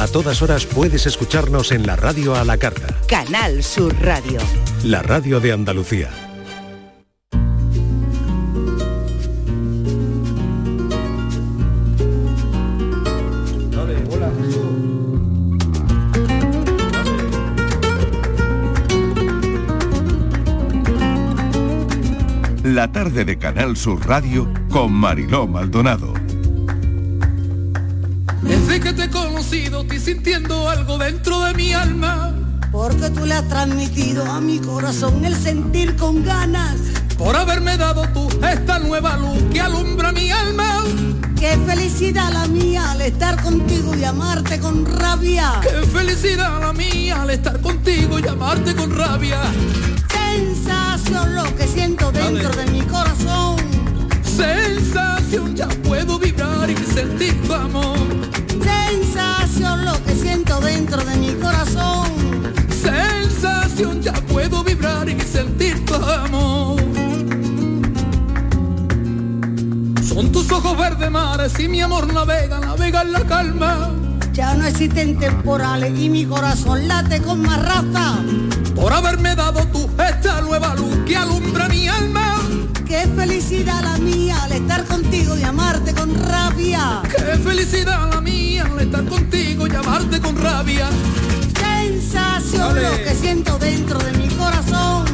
A todas horas puedes escucharnos en la radio a la carta. Canal Sur Radio. La radio de Andalucía. La tarde de Canal Sur Radio con Mariló Maldonado. Conocido estoy sintiendo algo dentro de mi alma. Porque tú le has transmitido a mi corazón el sentir con ganas. Por haberme dado tú esta nueva luz que alumbra mi alma. Qué felicidad la mía al estar contigo y amarte con rabia. Qué felicidad la mía al estar contigo y amarte con rabia. Sensación lo que siento dentro de mi corazón. Sensación ya puedo vibrar y sentir tu amor. Sensación lo que siento dentro de mi corazón. Sensación ya puedo vibrar y sentir tu amor. Son tus ojos verdes mares y mi amor navega, navega en la calma. Ya no existen temporales y mi corazón late con más raza. Por haberme dado tú esta nueva luz que alumbra mi alma. Qué felicidad la mía al estar contigo y amarte con rabia. Qué felicidad la mía al estar contigo y amarte con rabia. Sensación lo que siento dentro de mi corazón.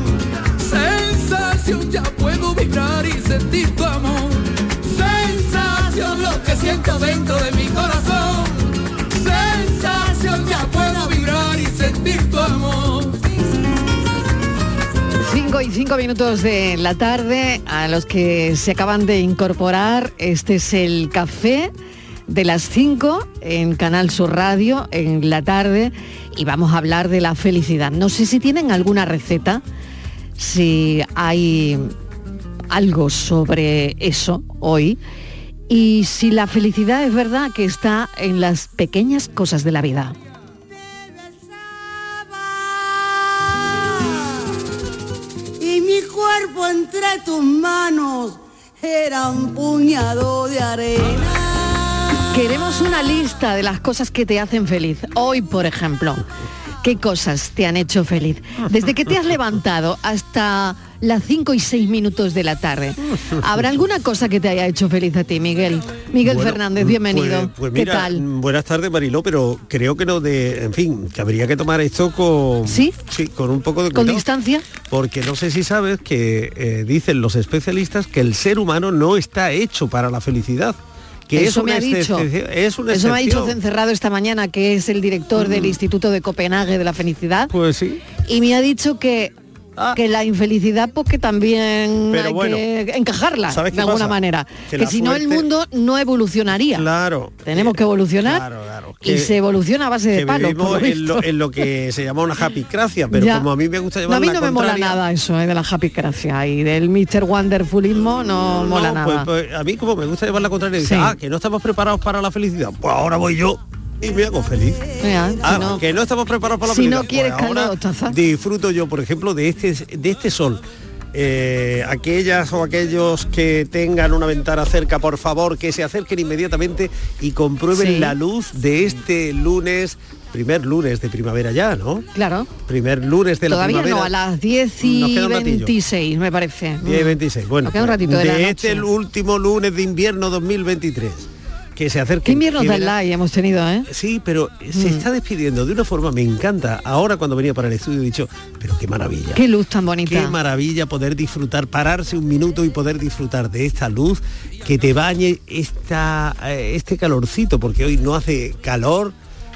Sensación ya puedo vibrar y sentir tu amor. Sensación lo que siento dentro de mi corazón. 5 y 5 minutos de la tarde, a los que se acaban de incorporar, este es el café de las 5 en Canal Sur Radio en la tarde y vamos a hablar de la felicidad. No sé si tienen alguna receta, si hay algo sobre eso hoy y si la felicidad es verdad que está en las pequeñas cosas de la vida. Entre tus manos era un puñado de arena. Queremos una lista de las cosas que te hacen feliz. Hoy, por ejemplo, ¿qué cosas te han hecho feliz? Desde que te has levantado hasta las 5 y 6 minutos de la tarde. ¿Habrá alguna cosa que te haya hecho feliz a ti, Miguel? Miguel Bueno, Fernández, bienvenido. Pues, pues ¿Qué mira, tal? Buenas tardes, Mariló, pero creo que no de, en fin, que habría que tomar esto con ¿Sí? con un poco de ¿Con distancia? porque no sé si sabes que eh, dicen los especialistas que el ser humano no está hecho para la felicidad. Que es Eso me ha dicho. es una Eso me ha dicho. Cencerrado esta mañana, que es el director del Instituto de Copenhague de la Felicidad. Pues sí. Y me ha dicho que, que la infelicidad, pues que también Pero hay bueno, que encajarla ¿sabes de alguna pasa? manera. Que Que, la si no el mundo no evolucionaría. Claro. Tenemos que evolucionar Claro, claro. y Que- se evoluciona a base de palos. vivimos lo en, lo, en lo que se llama una happycracia, pero Ya. como a mí me gusta No, llevar a mí la no me mola contraria- nada eso eh, de la happy gracia y del Mr. Wonderfulismo no, mola No, nada. pues, pues, a mí como me gusta llevar la contraria, dice, Sí. ah, que no estamos preparados para la felicidad. Pues ahora voy yo y me hago feliz. Mira, si Ah, no- que no estamos preparados para la si no quieres Pues ahora disfruto yo, por ejemplo, de este, de este sol. Eh, aquellas o aquellos que tengan una ventana cerca, por favor, que se acerquen inmediatamente y comprueben Sí. la luz de este lunes, primer lunes de primavera ya, ¿no? Claro. Primer lunes de la Todavía primavera. no, a las 10 y Nos queda un ratillo. 26 me parece. 10 y 26. Bueno, Nos queda un ratito de, de, la noche. este el último lunes de invierno 2023. Que se acerque. Qué invierno tan light hemos tenido, ¿eh? Sí, pero se Mm. está despidiendo de una forma, me encanta. Ahora cuando venía para el estudio he dicho, pero qué maravilla. Qué luz tan bonita. Qué maravilla poder disfrutar, pararse un minuto y poder disfrutar de esta luz, que te bañe esta, eh, este calorcito, porque hoy no hace calor,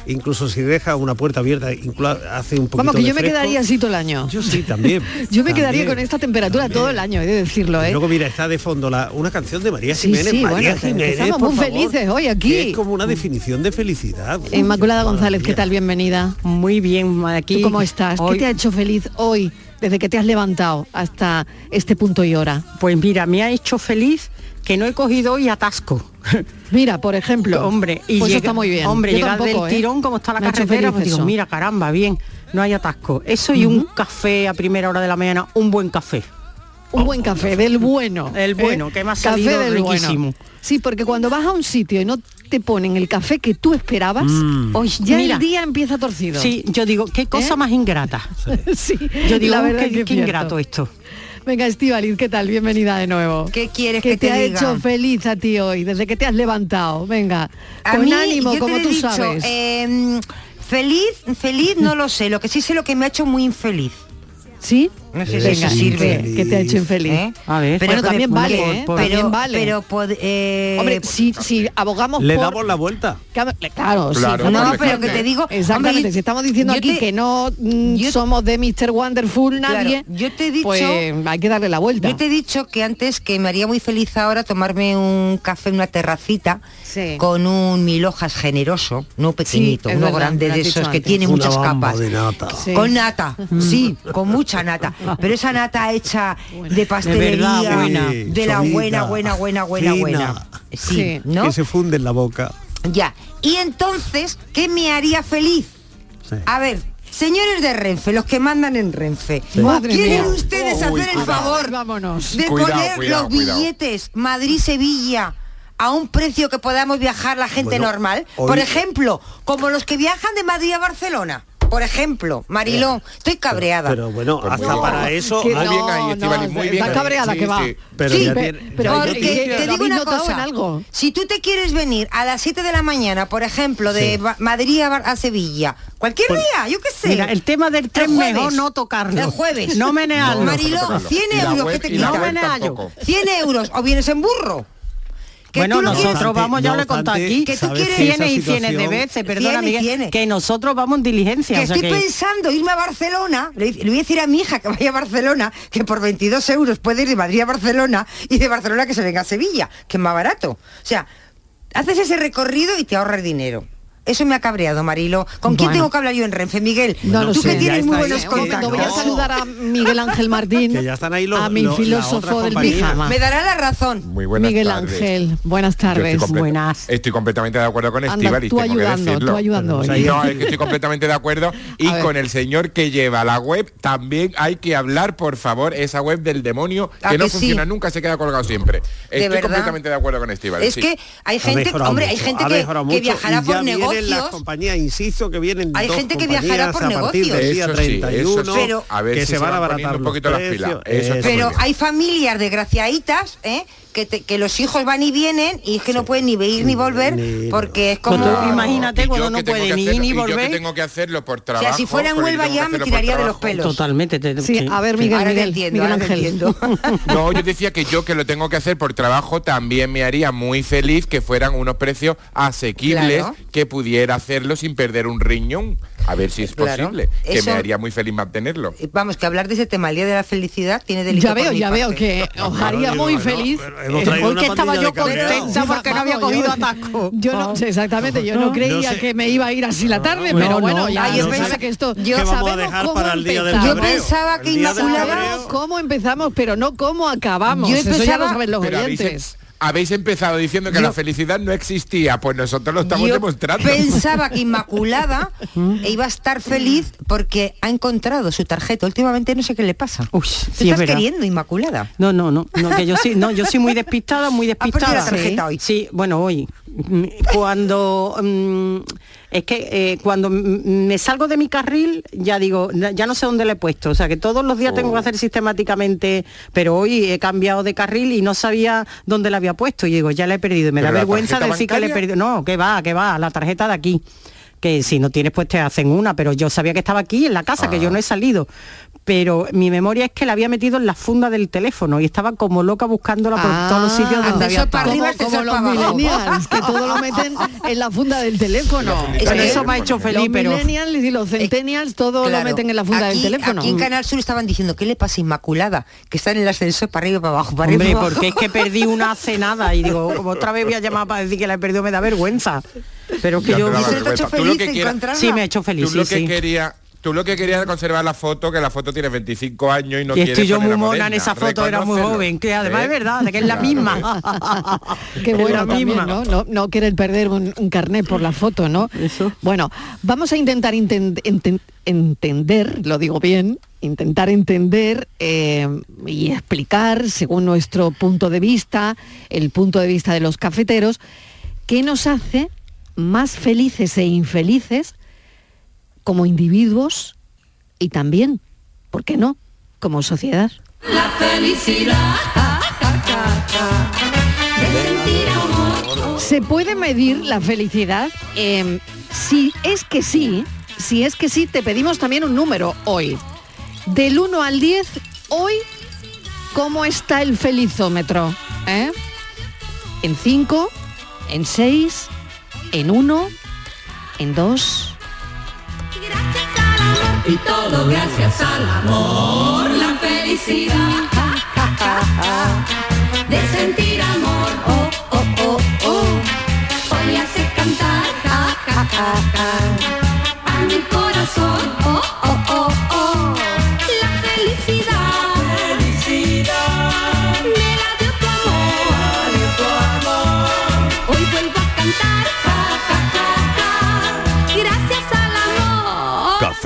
incluso si deja una puerta abierta, inclu- hace un poquito Vamos, que de yo me quedaría así todo el año. Yo sí, también. Yo me quedaría también. con esta temperatura todo el año, he de decirlo, ¿eh? Luego mira, está de fondo la, una canción de María Sí, Jiménez. sí, María bueno, Jiménez, estamos por muy favor, felices hoy aquí. Es como una definición de felicidad. Inmaculada González, ¿qué tal? Bienvenida. Muy bien, aquí. ¿Tú cómo estás? Hoy- ¿Qué te ha hecho feliz hoy, desde que te has levantado hasta este punto y hora? Pues mira, me ha hecho feliz que no he cogido hoy atasco. Mira, por ejemplo. Hombre, y pues llega- está muy bien. Hombre, llegar del ¿eh? tirón como está la Me carretera, pues digo, eso. mira, caramba, bien, no hay atasco. Eso y un café a primera hora de la mañana, un buen café. Un buen café, del bueno. El bueno, que me ha Café salido del riquísimo. bueno. Sí, porque cuando vas a un sitio y no te ponen el café que tú esperabas, Mm. Hoy, ya mira, el día empieza torcido. Sí, yo digo, qué cosa ¿Eh? más ingrata. sí. Yo digo, la "Uh, verdad qué, que es qué cierto. ingrato esto. Venga, Estivaliz, ¿qué tal? Bienvenida de nuevo. ¿Qué quieres ¿Qué que te, te ha diga? hecho feliz a ti hoy, desde que te has levantado? Venga, A con mí, ánimo, como tú dicho, sabes. eh, feliz, feliz no lo sé. Lo que sí sé lo que me ha hecho muy infeliz. ¿Sí? No sé si sirve. ¿qué, qué te ha hecho infeliz? ¿eh? A ver. Bueno, que- también vale, que- ¿eh? Pero, También vale. pero pod- eh, Hombre, si, si abogamos Le por... damos la vuelta. Claro, Claro, sí. No, pero que te digo, Exactamente, hombre, si estamos diciendo aquí te- que no mm, yo- somos de Mr. Wonderful Claro, nadie, yo te he dicho- pues hay que darle la vuelta. Yo te he dicho que antes que me haría muy feliz ahora tomarme un café en una terracita Sí. con un mil hojas generoso, no pequeñito, es uno verdad, grande de esos que tiene Una muchas capas. de nata. Sí. Con nata, sí, con mucha nata. Pero esa nata hecha de pastelería, verdad, buena. de la buena, buena, buena, buena, fina. buena. Sí, Sí. ¿no? Que se funde en la boca. Ya. Y entonces, ¿qué me haría feliz? Sí. A ver, señores de Renfe, los que mandan en Renfe, ¿quieren ustedes Uy, hacer el favor Vámonos. de Cuidado, poner cuidado, los billetes Madrid-Sevilla a un precio que podamos viajar la gente Bueno, normal? hoy- Por ejemplo, como los que viajan de Madrid a Barcelona. Por ejemplo, Marilón, estoy cabreada. Pero bueno, Pues muy hasta bien. para eso... Que Muy no, bien ahí, no, Estíbaliz, muy bien Está cabreada Sí, que va. sí. Pero Sí, tiene- pero ya Porque te ¿lo digo una cosa, algo? si tú te quieres venir a las 7 de la mañana, por ejemplo, de Ba- Madrid a, Bar- a Sevilla, cualquier día, yo qué sé. Mira, el tema del tren jueves. mejor no tocarlo. El jueves. No menearlo. Mariló, tocarlo. 100 Y la euros, ¿qué te y la quita? No web me neallo. tampoco. 100 euros, o vienes en burro. Que Bueno, quieres- nosotros vamos, ya no lo he contado aquí, que tú quieres- cienes y cienes de veces, perdona Miguel, cienes. que nosotros vamos en diligencia. que o sea estoy que- pensando irme a Barcelona, le, le voy a decir a mi hija que vaya a Barcelona, que por 22 euros puede ir de Madrid a Barcelona y de Barcelona que se venga a Sevilla, que es más barato. O sea, haces ese recorrido y te ahorras dinero. Eso me ha cabreado, Marilo. ¿Con quién Bueno. tengo que hablar yo en Renfe, Miguel? No lo Tú sé. que tienes muy buenos contactos. voy a saludar a Miguel Ángel Martín, Que ya están ahí los- a mi los- filósofo del pijama. Me dará la razón. Muy buenas Miguel tardes. Ángel, buenas estoy tardes. comple- Buenas. Estoy completamente de acuerdo con Estíbaliz, tú tengo que ayudando, decirlo. tú ayudando hoy. No, es que estoy completamente de acuerdo. Y con el señor que lleva la web, también hay que hablar, por favor, esa web del demonio ¿A que no que sí? funciona nunca, se queda colgado siempre. Estoy verdad? completamente de acuerdo con Estíbaliz. Es sí. que hay Ha gente, hombre, hay gente que, que viajará y por vienen las negocios. compañías, insisto, que vienen Hay dos gente que viajará por a partir del negocios. día Eso sí, 31, eso sí. Pero- A ver que si se se van a abaratar un los poquito las pilas. Pero hay familias desgraciaditas, ¿eh? Que, te- que los hijos van y vienen y es que no pueden ni ir ni volver Ni- porque es como... imagínate cuando no que tengo puede que ni ir ni y yo que volver. tengo que hacerlo por O trabajo. sea, si fuera en Huelva ya me tiraría de los pelos. Totalmente. te- Sí, a ver. Miguel, Ahora te Miguel, entiendo, Miguel ahora te Ángel. entiendo. No, yo decía que yo que lo tengo que hacer por trabajo también me haría muy feliz que fueran unos precios asequibles Claro. que pudiera hacerlo sin perder un riñón. A ver si es Claro. posible. Que Eso- me haría muy feliz mantenerlo. Vamos, que hablar de ese tema, el Día de la Felicidad, tiene delito Ya por veo, mi ya veo que os haría muy feliz. pero hemos Eh, traído Hoy una que estaba yo contenta porque no había cogido yo- atasco. Yo no, sí, exactamente, yo no creía No sé. que me iba a ir así la tarde, No, pero no, bueno, no, ya yo pensaba- que esto yo- ¿Qué vamos a. Yo pensaba que Inmaculada- cómo empezamos, pero no cómo acabamos. Yo Eso ya lo empezaba- saben los oyentes. Habéis empezado diciendo que Yo- la felicidad no existía, pues nosotros lo estamos Yo demostrando. pensaba que Inmaculada iba a estar feliz porque ha encontrado su tarjeta. Últimamente no sé qué le pasa. Uy, ¿Te sí, es estás queriendo, Inmaculada? No, no, no, no, que yo sí, no, yo soy muy despistada, muy despistada. la tarjeta hoy. Sí, bueno, hoy. Mm, Cuando mm, es que eh, cuando me salgo de mi carril, ya digo, ya no sé dónde le he puesto. O sea que todos los días tengo que hacer sistemáticamente, pero hoy he cambiado de carril y no sabía dónde la había puesto. Y digo, ya la he perdido. Y me da ¿Pero la vergüenza decir que le he perdido. No, que va, que va, la tarjeta de aquí que si no tienes pues te hacen una, pero yo sabía que estaba aquí en la casa, que yo no he salido. Pero mi memoria es que la había metido en la funda del teléfono y estaba como loca buscándola por Ah, todos los sitios donde había para arriba, como, como los millennials, que todo lo meten en la funda del teléfono. Eso me ha hecho Los feliz, los pero millennials y los centennials todo Claro. lo meten en la funda Aquí- del teléfono. Aquí en Canal Sur estaban diciendo, ¿qué le pasa Inmaculada? Que está en el ascensor para arriba y para abajo, para arriba Hombre, y para abajo. porque es que perdí una hace nada y digo, como otra vez voy a llamar para decir que la he perdido, me da vergüenza. Pero es que Ya yo... te daba ¿Y se te lo feliz que quieras- encontrarla? Sí, me ha hecho feliz, Tú lo sí, que sí. quería Tú lo que querías era conservar la foto, que la foto tiene 25 años y no y quieres estoy yo muy mona en esa foto, era muy joven, que además ¿Eh? es verdad, de que es la misma. Qué bueno también, misma. ¿no? ¿no? No querer perder un, un carnet por la foto, ¿no? Eso. Bueno, vamos a intentar inten- enten- entender, lo digo bien, intentar entender eh, y explicar, según nuestro punto de vista, el punto de vista de los cafeteros, ¿qué nos hace más felices e infelices como individuos y también, ¿por qué no?, como sociedad. La felicidad. ¿Se puede medir la felicidad? Em, si es que sí, si es que sí, te pedimos también un número hoy. Del 1 al 10, hoy, ¿cómo está el felizómetro? ¿Eh? ¿En 5? ¿En 6? ¿En 1? ¿En 2? Y todo gracias al amor, la felicidad. De sentir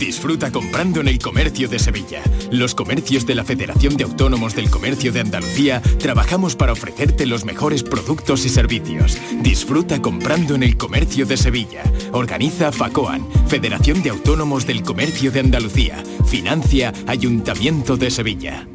Disfruta comprando en el comercio de Sevilla. Los comercios de la Federación de Autónomos del Comercio de Andalucía trabajamos para ofrecerte los mejores productos y servicios. Disfruta comprando en el comercio de Sevilla. Organiza FACOAN, Federación de Autónomos del Comercio de Andalucía. Financia Ayuntamiento de Sevilla.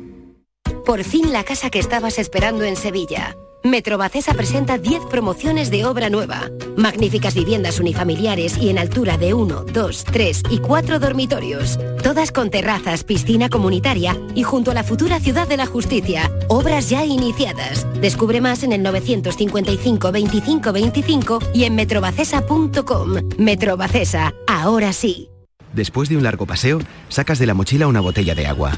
Por fin la casa que estabas esperando en Sevilla. Metrobacesa presenta 10 promociones de obra nueva. Magníficas viviendas unifamiliares y en altura de 1, 2, 3 y 4 dormitorios. Todas con terrazas, piscina comunitaria y junto a la futura Ciudad de la Justicia. Obras ya iniciadas. Descubre más en el 955 25 25 y en metrobacesa.com. Metrobacesa, ahora sí. Después de un largo paseo, sacas de la mochila una botella de agua.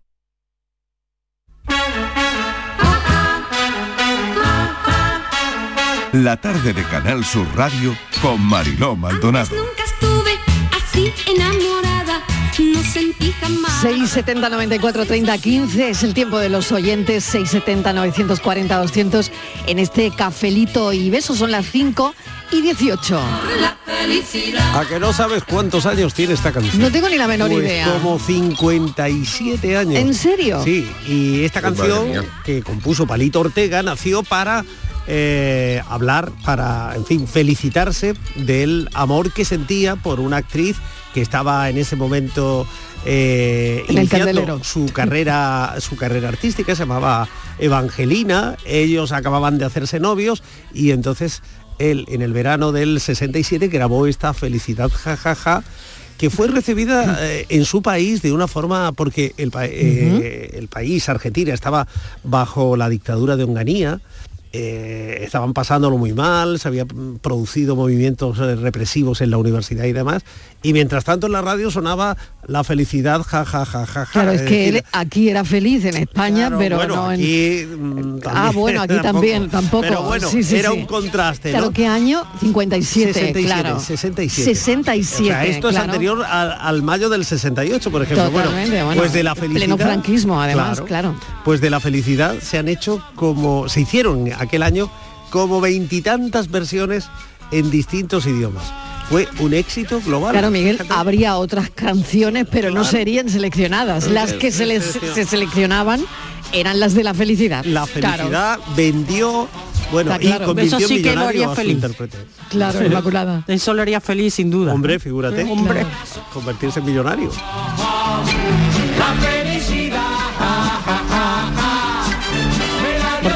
La tarde de Canal Sur Radio con Mariló Maldonado. Nunca estuve así enamorada, no sentí jamás. 670 94 30 15 es el tiempo de los oyentes 670 940 200 en este cafelito y besos son las 5 y 18 La felicidad. ¿A que no sabes cuántos años tiene esta canción? No tengo ni la menor Pues idea. Como 57 años. ¿En serio? Sí, y esta Madre canción que compuso Palito Ortega nació para eh, hablar, para, en fin, felicitarse del amor que sentía por una actriz que estaba en ese momento eh, En iniciando su carrera, su carrera artística, se llamaba Evangelina, ellos acababan de hacerse novios y entonces él en el verano del 67 grabó esta Felicidad jajaja que fue recibida eh, en su país de una forma porque el, pa- eh, el país Argentina estaba bajo la dictadura de Onganía eh, estaban pasándolo muy mal, se habían producido movimientos eh, represivos en la universidad y demás, y mientras tanto en la radio sonaba la felicidad, ja, ja, ja, ja, ja. Claro, es que decir, él aquí era feliz en España, claro, pero bueno, no en... aquí, mm, Ah, bueno, aquí también, tampoco. Pero bueno, Sí, sí, era sí. un contraste, Claro, ¿no? ¿qué año? 57, 67, claro. 67. 67, O sea, esto es anterior al, al mayo del 68, por ejemplo. Bueno, pues de la pleno felicidad. franquismo, además, claro. Pues de la felicidad se han hecho como, se hicieron aquel año como veintitantas versiones en distintos idiomas. Fue un éxito global. Claro, Miguel, Fíjate. habría otras canciones, pero no serían seleccionadas. Las que se, les, se seleccionaban eran las de la felicidad. La Claro. felicidad vendió, bueno, Está y claro. convirtió Eso sí que lo haría feliz. intérprete. Claro, Sí. Inmaculada. Eso lo haría feliz sin duda. Hombre, figúrate. Hombre. Convertirse en millonario.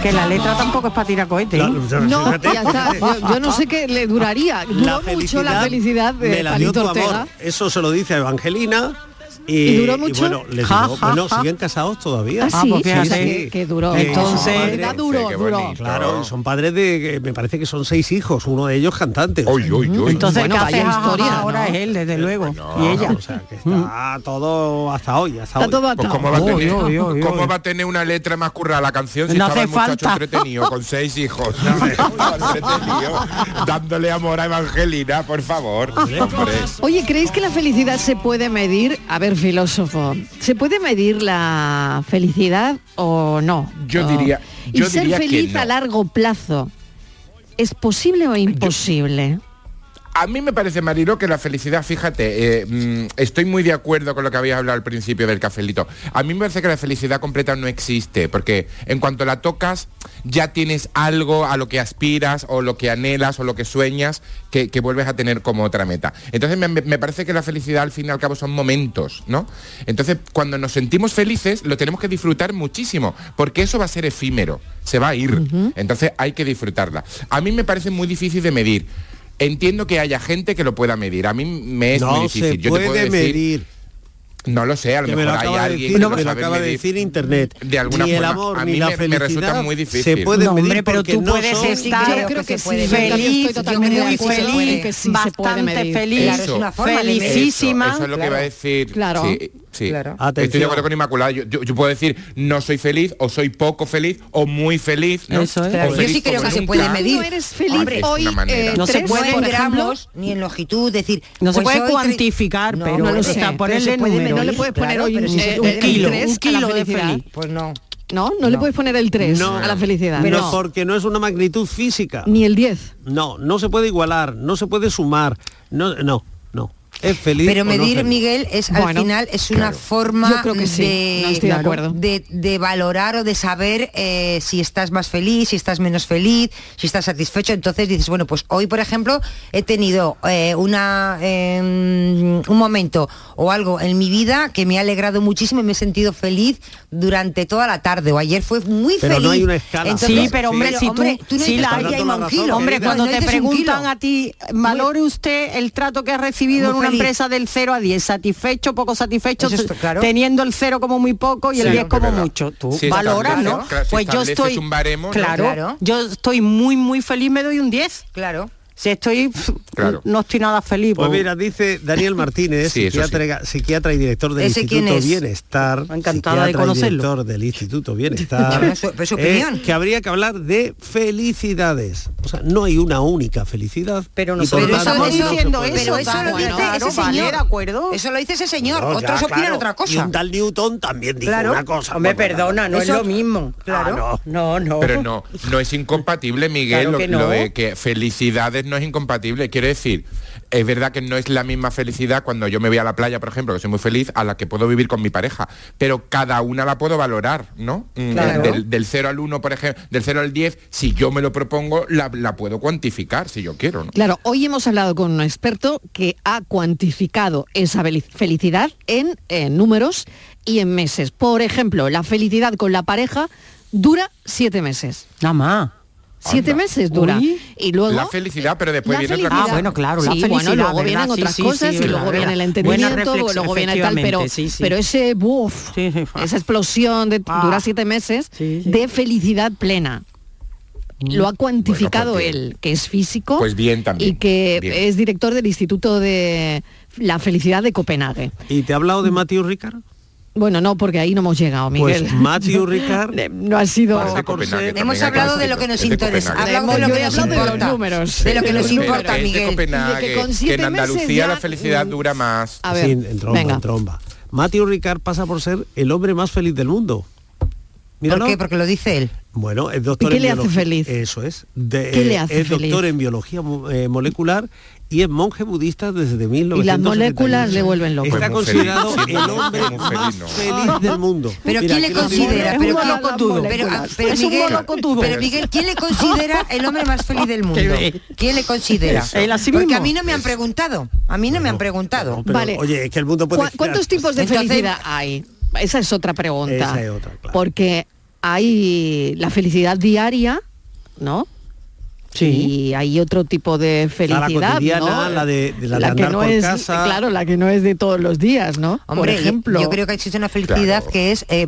Porque la letra tampoco es para tirar cohetes. ¿eh? No, ya está. Yo, yo no sé qué le duraría. Duró mucho la felicidad de me la dio Palito tu amor. Ortega. Eso se lo dice a Evangelina. Y, ¿Y duró mucho? bueno, les Ja, duró- ja, bueno, ja. siguen casados todavía. Ah, sí, pues fíjate. que- que duró. Eh, Entonces- La duró. Claro, son padres de, me parece que son seis hijos, uno de ellos cantante. Entonces, Bueno, ¿qué hace vaya Ja, ja, ja, historia, ahora ¿no? es él, desde luego. No, y ella. O sea, que está todo hasta hoy, hasta Está hoy. todo Pues. ¿cómo va, a tener, uy, uy, cómo uy. va a tener una letra más currada la canción si No estaba hace el muchacho falta. entretenido con seis hijos? entretenido, dándole amor a Evangelina, por favor. Oye, ¿creéis que la felicidad se puede medir? A ver, filósofo, ¿se puede medir la felicidad o no? Yo diría- ¿Y ser diría que feliz no. a largo plazo es posible o imposible? A mí me parece, Marilo, que la felicidad, fíjate, eh, mm, estoy muy de acuerdo con lo que habías hablado al principio del cafelito. A mí me parece que la felicidad completa no existe, porque en cuanto la tocas, ya tienes algo a lo que aspiras, o lo que anhelas, o lo que sueñas, que, que vuelves a tener como otra meta. Entonces me, me parece que la felicidad al fin y al cabo son momentos, ¿no? Entonces, cuando nos sentimos felices, lo tenemos que disfrutar muchísimo, porque eso va a ser efímero, se va a ir. Entonces hay que disfrutarla. A mí me parece muy difícil de medir. Entiendo que haya gente que lo pueda medir. A mí me es muy no difícil. se Yo te puede puedo decir, medir. no lo sé, a lo Que me mejor lo hay alguien decir, que lo me lo acaba de decir internet. De alguna ni el forma, amor a ni mí la me- resulta muy difícil. se puede No, medir hombre, pero tú no puedes son- estar yo creo que sí, yo feliz, estoy totalmente muy feliz, en que sí se puede bastante medir. feliz, Claro, es una forma de medir. felicísima. Eso, eso es lo que va a decir. Claro. Sí, sí. Claro. Estoy de acuerdo con Inmaculada. Yo, yo- yo puedo decir no soy feliz, o soy poco feliz, o muy feliz. ¿no? Eso es. Yo sí creo que se puede medir. No eres feliz Hombre, hoy, eh, No se puede en ejemplo. gramos ni en longitud, decir No se pues puede cuantificar, pero no lo sé, ponerle se puede- números. no le puedes poner hoy si eh, kilo, un kilo de feliz. Pues no. No, no, le puedes poner el 3 No, a la felicidad. Pero no. porque no es una magnitud física. Ni el 10. No, no se puede igualar, no se puede sumar. No, no. Es feliz. Pero o no medir, feliz. Miguel, es al Bueno, final es una claro. forma Yo creo que sí, de, no estoy de acuerdo. de, de valorar o de saber eh, si estás más feliz, si estás menos feliz, si estás satisfecho. Entonces dices, bueno, pues hoy, por ejemplo, he tenido eh, una eh, un momento o algo en mi vida que me ha alegrado muchísimo y me he sentido feliz durante toda la tarde. O ayer fue muy Pero feliz. no hay una escala. sí, pero hombre, pero, si hombre, tú, no si dices la por hay- qué hay un razón, kilo. Hombre, No, cuando no te preguntan a ti, valore usted el trato que ha recibido Muy en una. Empresa del 0 a 10, satisfecho, poco satisfecho, está claro. teniendo el 0 como muy poco y el Claro. 10 como Es verdad. mucho. Tú Si valoras, ¿no? claro, si pues yo estoy un baremo, ¿no? claro, Claro. yo estoy muy muy feliz, me doy un 10. Claro. Si estoy Claro. no estoy nada feliz. Pues mira, dice Daniel Martínez, Sí, eso sí. psiquiatra, psiquiatra y director del ¿Ese quién Instituto es? Bienestar, Encantada de psiquiatra y conocerlo. director del Instituto Bienestar, su eh, opinión. que habría que hablar de felicidades. O sea, no hay una única felicidad. Pero y no tanto, diciendo eso, Pero eso lo dice claro, ese vale, señor. de acuerdo. Eso lo dice ese señor. No, Otros ya, opinan claro. otra Y cosa. un tal Newton también dijo Claro. una cosa. Pues, perdona, no es lo mismo. Claro. Ah, no. No, no. Pero no, no es incompatible, Miguel, Claro lo de que felicidades no es incompatible. Quiero decir, es verdad que no es la misma felicidad cuando yo me voy a la playa, por ejemplo, que soy muy feliz, a la que puedo vivir con mi pareja. Pero cada una la puedo valorar, ¿no? Mm, Claro. Del, del 0 al 1, por ejemplo, del 0 al 10, si yo me lo propongo, la, la puedo cuantificar, si yo quiero, ¿no? Claro, hoy hemos hablado con un experto que ha cuantificado esa fel- felicidad en, en números y en meses. Por ejemplo, la felicidad con la pareja dura siete meses. Nada más. Siete Anda. meses dura. Uy. Y luego... La felicidad, pero después viene otra cosa. Ah, bueno, claro, la Sí, felicidad, bueno, luego ¿verdad? vienen otras sí, cosas sí, y luego verdad. viene el entendimiento, luego viene el tal, pero, efectivamente, sí, sí. pero ese buf, Sí, sí. esa explosión de Ah. dura siete meses Sí, sí. de felicidad plena. lo ha cuantificado Bueno, pues él, que es físico Pues bien también. y que bien. es director del Instituto de la Felicidad de Copenhague. ¿Y te ha hablado de Matthew Ricard? Bueno, no, porque ahí no hemos llegado, Miguel. Pues Matthew Ricard no ha sido... Copenhague Hemos hablado de lo que nos de interesa. Hablamos de lo que nos de los importa. números. De lo que De nos importa, de Miguel. Que en Andalucía la felicidad dura más. A ver, Sí, en tromba, venga. en tromba. Matthew Ricard pasa por ser el hombre más feliz del mundo. Míralo. ¿Por qué? Porque lo dice él. Bueno, es doctor ¿Y qué en le hace feliz? Eso es. De- ¿Qué le eh, hace es doctor feliz? en biología eh, molecular y es monje budista desde 1971. Y las moléculas le vuelven loco. Está considerado feliz, el hombre feliz, más feliz del mundo. Pero Mira, ¿quién le considera? dice. Pero, Es un ¿quién- molocotudo. pero, pero Es un Miguel, molocotudo. pero Miguel, ¿quién le considera el hombre más feliz del mundo? ¿Quién le considera? Él a sí Porque mismo. a mí no me han preguntado. A mí no me han preguntado. No, pero, Vale. Oye, es que el mundo puede ¿Cu- ¿Cuántos tipos de Entonces- felicidad hay? Esa es otra pregunta. Esa es otra, claro. Porque hay la felicidad diaria, ¿no? Sí. Y hay otro tipo de felicidad, cotidiana, ¿no? la de- de la de que andar no por es, casa. claro, la que no es de todos los días, ¿no? por Hombre, ejemplo. yo creo que existe una felicidad Claro. que es eh,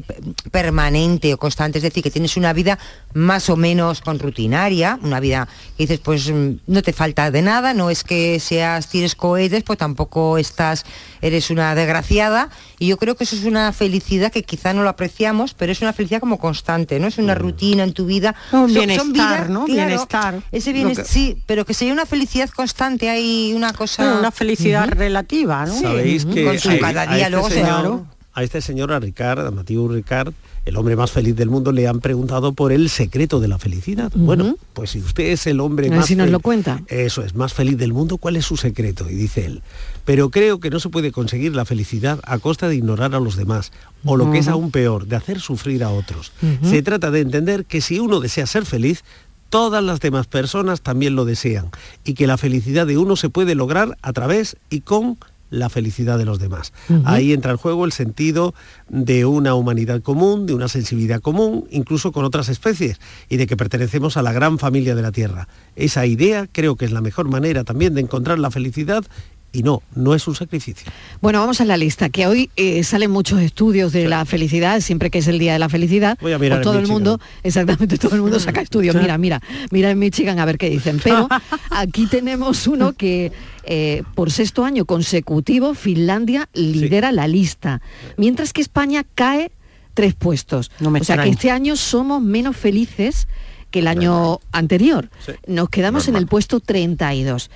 permanente o constante, es decir, que tienes una vida más o menos con rutinaria, una vida que dices, pues mm, no te falta de nada, no es que seas, tires cohetes, pues tampoco estás, eres una desgraciada, y yo creo que eso es una felicidad que quizá no lo apreciamos, pero es una felicidad como constante, ¿no? Es una rutina en tu vida. Un Son- bienestar, vidas, ¿no? claro, Bienestar. Ese bienestar, que- sí, pero que sería una felicidad constante, hay una cosa... Bueno, una felicidad relativa, ¿no? Sabéis que Con su a- cada a día este luego se señor, a este señor, a Ricard, a Mathieu Ricard, el hombre más feliz del mundo, le han preguntado por el secreto de la felicidad. Bueno, pues si usted es el hombre A ver más si nos fel- lo cuenta. Eso es, más feliz del mundo, ¿cuál es su secreto? Y dice él, pero creo que no se puede conseguir la felicidad a costa de ignorar a los demás, o lo que es aún peor, de hacer sufrir a otros. Se trata de entender que si uno desea ser feliz, todas las demás personas también lo desean y que la felicidad de uno se puede lograr a través y con la felicidad de los demás. Ahí entra en juego el sentido de una humanidad común, de una sensibilidad común, incluso con otras especies, y de que pertenecemos a la gran familia de la Tierra. Esa idea creo que es la mejor manera también de encontrar la felicidad y no, no es un sacrificio. Bueno, vamos a la lista, que hoy eh, salen muchos estudios de la felicidad, siempre que es el Día de la Felicidad. Voy a mirar o en todo el Michigan. mundo, exactamente, todo el mundo saca estudios. Mira, mira, mira en Michigan a ver qué dicen. Pero aquí tenemos uno que eh, por sexto año consecutivo Finlandia lidera la lista, mientras que España cae tres puestos. No me o sea que este año somos menos felices que el año anterior. Sí. Nos quedamos en el puesto 32.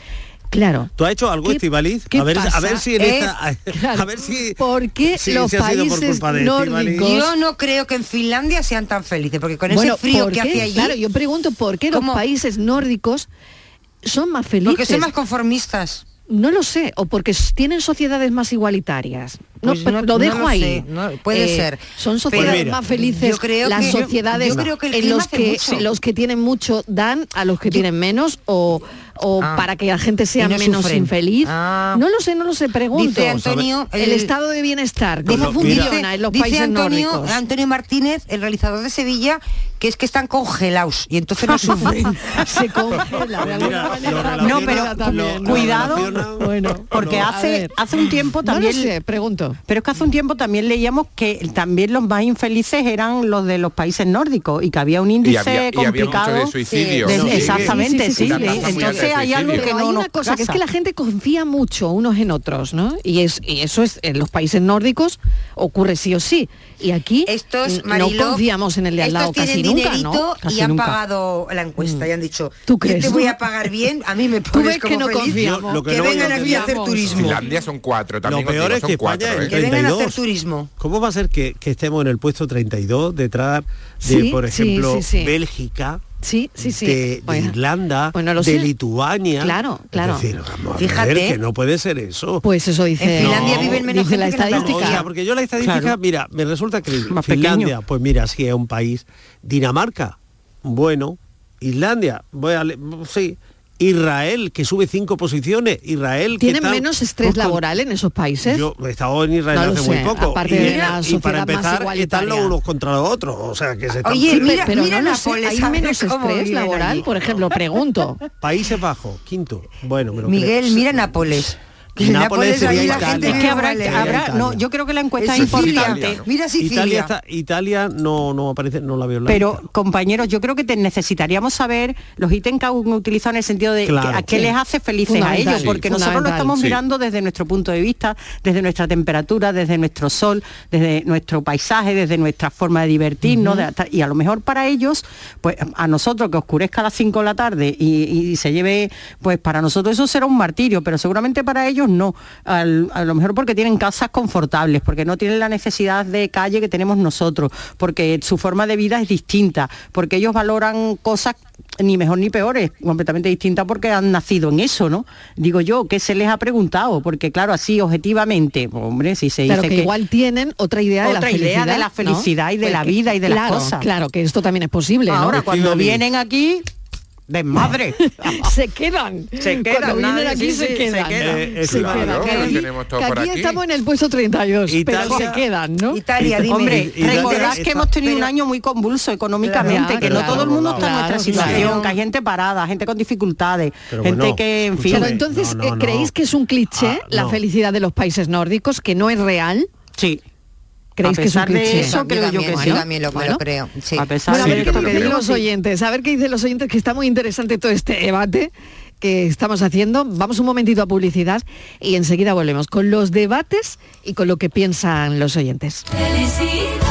Claro. ¿Tú has hecho algo, ¿Qué- Estivaliz? qué A ver, a ver si en Eh, esta... Claro. A ver si... ¿Por qué si- los si por países nórdicos Yo no creo que en Finlandia sean tan felices, porque con Bueno, ese frío ¿por que hace allí, Claro, yo pregunto por qué ¿Cómo? los países nórdicos son más felices. porque son más conformistas. No lo sé, o porque tienen sociedades más igualitarias. No, Pues no- lo no dejo lo ahí. sé, no, puede Eh, ser. Son sociedades mira, más felices yo creo las que- sociedades yo creo que el en los que mucho. los que tienen mucho dan a los que tienen menos o, o Ah. para que la gente sea menos sufren. infeliz. Ah. No lo sé, no lo sé, pregunto. Dice Antonio, el, el- estado de bienestar, ¿cómo mira. funciona en los dice países Antonio, nórdicos? Antonio Martínez, el realizador de Sevilla, que es que están congelados y entonces no sufren. Se congela de alguna Mira, manera. lo No, pero cuidado, Bueno, porque hace, hace un tiempo también... sé, Pero es que hace un tiempo también leíamos que también los más infelices eran los de los países nórdicos y que había un índice había- y había mucho complicado. de suicidio, de- ¿no? Sí, exactamente, sí, sí. Entonces hay algo que Pero no hay nos una cosa, que es que la gente confía mucho unos en otros, ¿no? Y, es, y eso es en los países nórdicos ocurre sí o sí. Y aquí Estos, Mariló, no confiamos en el de al lado estos casi tienen nunca, ¿no? y han nunca. pagado la encuesta y han dicho, ¿Tú yo crees? te voy a pagar bien, a mí me Tú pones ves que no feliz, confiamos. Yo lo que no vengan aquí a hacer turismo. Finlandia son cuatro, también Lo peor digo, es son que cuatro, España el Que vengan a hacer 32. turismo. ¿Cómo va a ser que, que estemos en el puesto 32 detrás de, Sí, por ejemplo, sí, sí. Bélgica, Sí, sí, sí. de, de Irlanda, Bueno, lo de sé. Lituania? Claro, claro. Es decir, vamos a Fíjate. ver que no puede ser eso. Pues eso dice, En Finlandia viven menos dice la gente que en estadística. O sea, porque yo la estadística, Claro. mira, me resulta que Más Finlandia, pequeño. pues mira, sí es un país. Dinamarca, bueno. Islandia, voy a sí. Israel, que sube cinco posiciones. Israel, ¿Tienen está- menos estrés pues, laboral en esos países? Yo he estado en Israel No hace muy poco. aparte y, de la y para empezar, están los unos contra los otros. O sea, que se están Oye, Pero- mira, pero mira no lo sé, Nápoles, hay menos estrés laboral, allí. por ejemplo, pregunto. Países Bajos, quinto. Bueno, me lo Miguel, creo. mira Nápoles. Que en Nápoles sería ahí la Italia. gente Es que habrá, Sería habrá- Italia. no, yo creo que la encuesta En es Sicilia. importante. Mira Sicilia. Italia, está- Italia no, no aparece, no la veo en la Pero, lista. compañeros, yo creo que te necesitaríamos saber los ítems que han utilizado en el sentido de Claro. que- a qué Sí. les hace felices a ellos, porque sí. nosotros lo estamos Sí. mirando desde nuestro punto de vista, desde nuestra temperatura, desde nuestro sol, desde nuestro paisaje, desde nuestra forma de divertirnos, de hasta- y a lo mejor para ellos, pues a nosotros que oscurezca a las 5 de la tarde y, y se lleve, pues para nosotros eso será un martirio, pero seguramente para ellos no. Al- a lo mejor porque tienen casas confortables, porque no tienen la necesidad de calle que tenemos nosotros, porque su forma de vida es distinta, porque ellos valoran cosas ni mejor ni peores, completamente distintas porque han nacido en eso, ¿no? Digo yo, ¿qué se les ha preguntado? Porque claro, así objetivamente, pues, hombre, si se Claro dice que, igual tienen otra idea de la idea felicidad. de la ¿no? felicidad y de Pues la que- vida y de las claro, cosas. Claro, que esto también es posible, ¿no? Ahora, cuando vienen aquí, desmadre. se quedan. Se quedan, Cuando vienen aquí sí, se, sí, se quedan. Eh, Se claro, quedan. que aquí, tenemos todos que por aquí aquí. estamos en el puesto 32, pero Italia- se quedan, ¿no? Italia, dime. Hombre, recordad que hemos tenido un pero- año muy convulso económicamente, Claro, que no todo el mundo está en claro, nuestra situación, que hay gente parada, gente con dificultades, Pero gente bueno, que, en fin... Pero entonces, No, no, eh, ¿creéis no. que es un cliché Ah, la no. felicidad de los países nórdicos, que no es real? Sí. ¿Creéis A que es un pesar de cliché? eso, creo yo también, que yo sí. también lo, Bueno. lo creo. Sí. A pesar Bueno, a Sí, ver yo también que lo dicen creo. los oyentes, a ver qué dicen los oyentes, que está muy interesante todo este debate que estamos haciendo. Vamos un momentito a publicidad y enseguida volvemos con los debates y con lo que piensan los oyentes. Felicidad,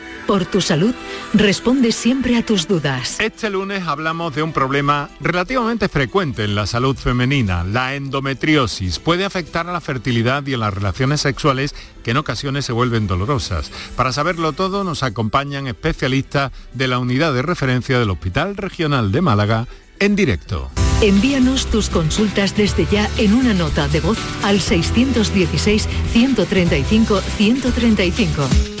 por tu salud, responde siempre a tus dudas. Este lunes hablamos de un problema relativamente frecuente en la salud femenina, la endometriosis. Puede afectar a la fertilidad y a las relaciones sexuales que en ocasiones se vuelven dolorosas. Para saberlo todo nos acompañan especialistas de la unidad de referencia del Hospital Regional de Málaga en directo. Envíanos tus consultas desde ya en una nota de voz al 616-135-135.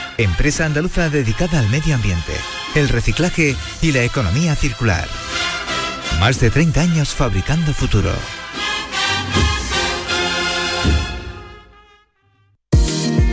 empresa andaluza dedicada al medio ambiente, el reciclaje y la economía circular. Más de 30 años fabricando futuro.